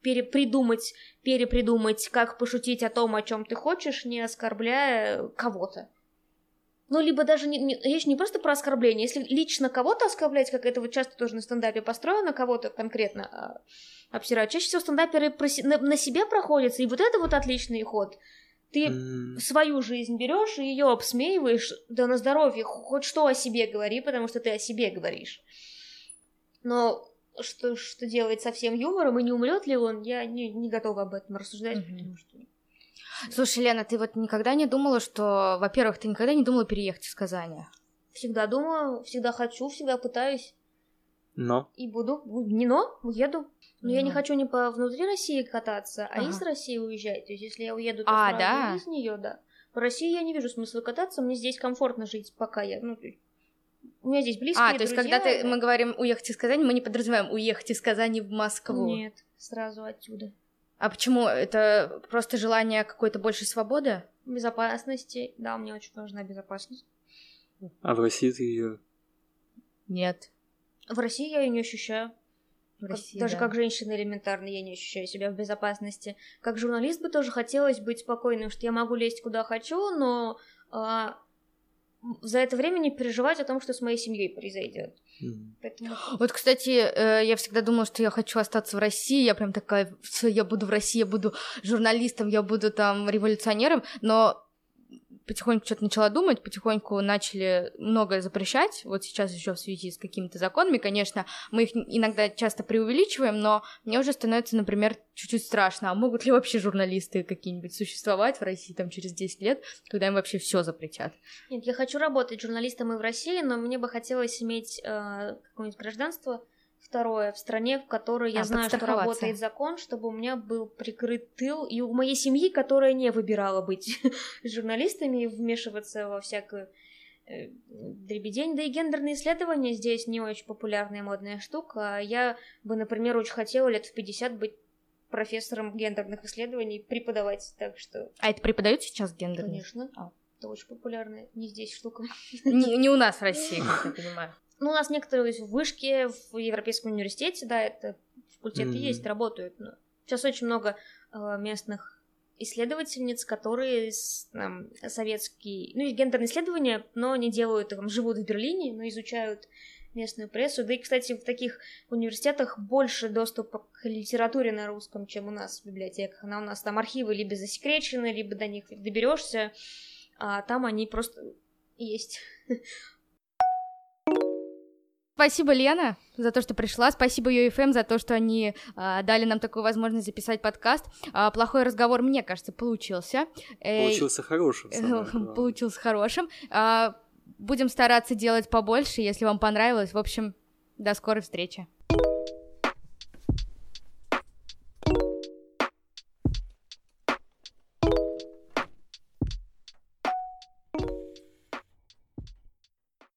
перепридумать, перепридумать, как пошутить о том, о чем ты хочешь, не оскорбляя кого-то. Ну, либо даже не, не, речь не просто про оскорбление. Если лично кого-то оскорблять, как это вот часто тоже на стендапе построено, кого-то конкретно а, обсирают, чаще всего стендаперы проси, на, на себе проходятся, и вот это вот отличный ход. Ты mm. свою жизнь берешь и ее обсмеиваешь, да на здоровье, хоть что о себе говори, потому что ты о себе говоришь. Но что, что делает со всем юмором, и не умрет ли он, я не, не готова об этом рассуждать, mm-hmm. потому что... Слушай, Лена, ты вот никогда не думала, что, во-первых, ты никогда не думала переехать из Казани? Всегда думаю, всегда хочу, всегда пытаюсь. Но. И буду. Не но, уеду. Но я не хочу не по внутри России кататься, а ага. из России уезжать. То есть, если я уеду, то а, сразу да? из нее, да. По России я не вижу смысла кататься, мне здесь комфортно жить, пока я, ну, у меня здесь близкие А, то есть, когда ты, мы говорим уехать из Казани, мы не подразумеваем уехать из Казани в Москву. Нет, сразу отсюда. А почему? Это просто желание какой-то большей свободы? Безопасности. Да, мне очень важна безопасность. А в России ты ее? Нет. В России я ее не ощущаю. В России, даже да. как женщина элементарно я не ощущаю себя в безопасности. Как журналист бы тоже хотелось быть спокойным, что я могу лезть куда хочу, но а, за это время не переживать о том, что с моей семьей произойдет. Mm. Поэтому... Вот, кстати, э, я всегда думала, что я хочу остаться в России. Я прям такая, все, я буду в России, я буду журналистом, я буду там революционером, но потихоньку что-то начала думать, потихоньку начали многое запрещать, вот сейчас еще в связи с какими-то законами, конечно, мы их иногда часто преувеличиваем, но мне уже становится, например, чуть-чуть страшно, а могут ли вообще журналисты какие-нибудь существовать в России там через 10 лет, когда им вообще все запретят? Нет, я хочу работать журналистом и в России, но мне бы хотелось иметь э, какое-нибудь гражданство, Второе, в стране, в которой я а, знаю, что работает закон, чтобы у меня был прикрыт тыл, и у моей семьи, которая не выбирала быть журналистами и вмешиваться во всякую э, дребедень, да и гендерные исследования здесь не очень популярная модная штука. Я бы, например, очень хотела лет в 50 быть профессором гендерных исследований, преподавать, так что... А это преподают сейчас гендерные? Конечно. А. Это очень популярная, не здесь штука. Не, не у нас в России, как я понимаю. Ну, у нас некоторые в вышке, в Европейском университете, да, это факультеты mm-hmm. есть, работают. Но сейчас очень много э, местных исследовательниц, которые там, советские, ну, гендерные исследования, но они делают, там, живут в Берлине, но изучают местную прессу. Да и, кстати, в таких университетах больше доступа к литературе на русском, чем у нас в библиотеках. Она у нас там архивы либо засекречены, либо до них доберешься, а там они просто есть. Спасибо, Лена, за то, что пришла. Спасибо UFM за то, что они э, дали нам такую возможность записать подкаст. Э, плохой разговор, мне кажется, получился. Получился хорошим. Получился хорошим. Э, будем стараться делать побольше, если вам понравилось. В общем, до скорой встречи.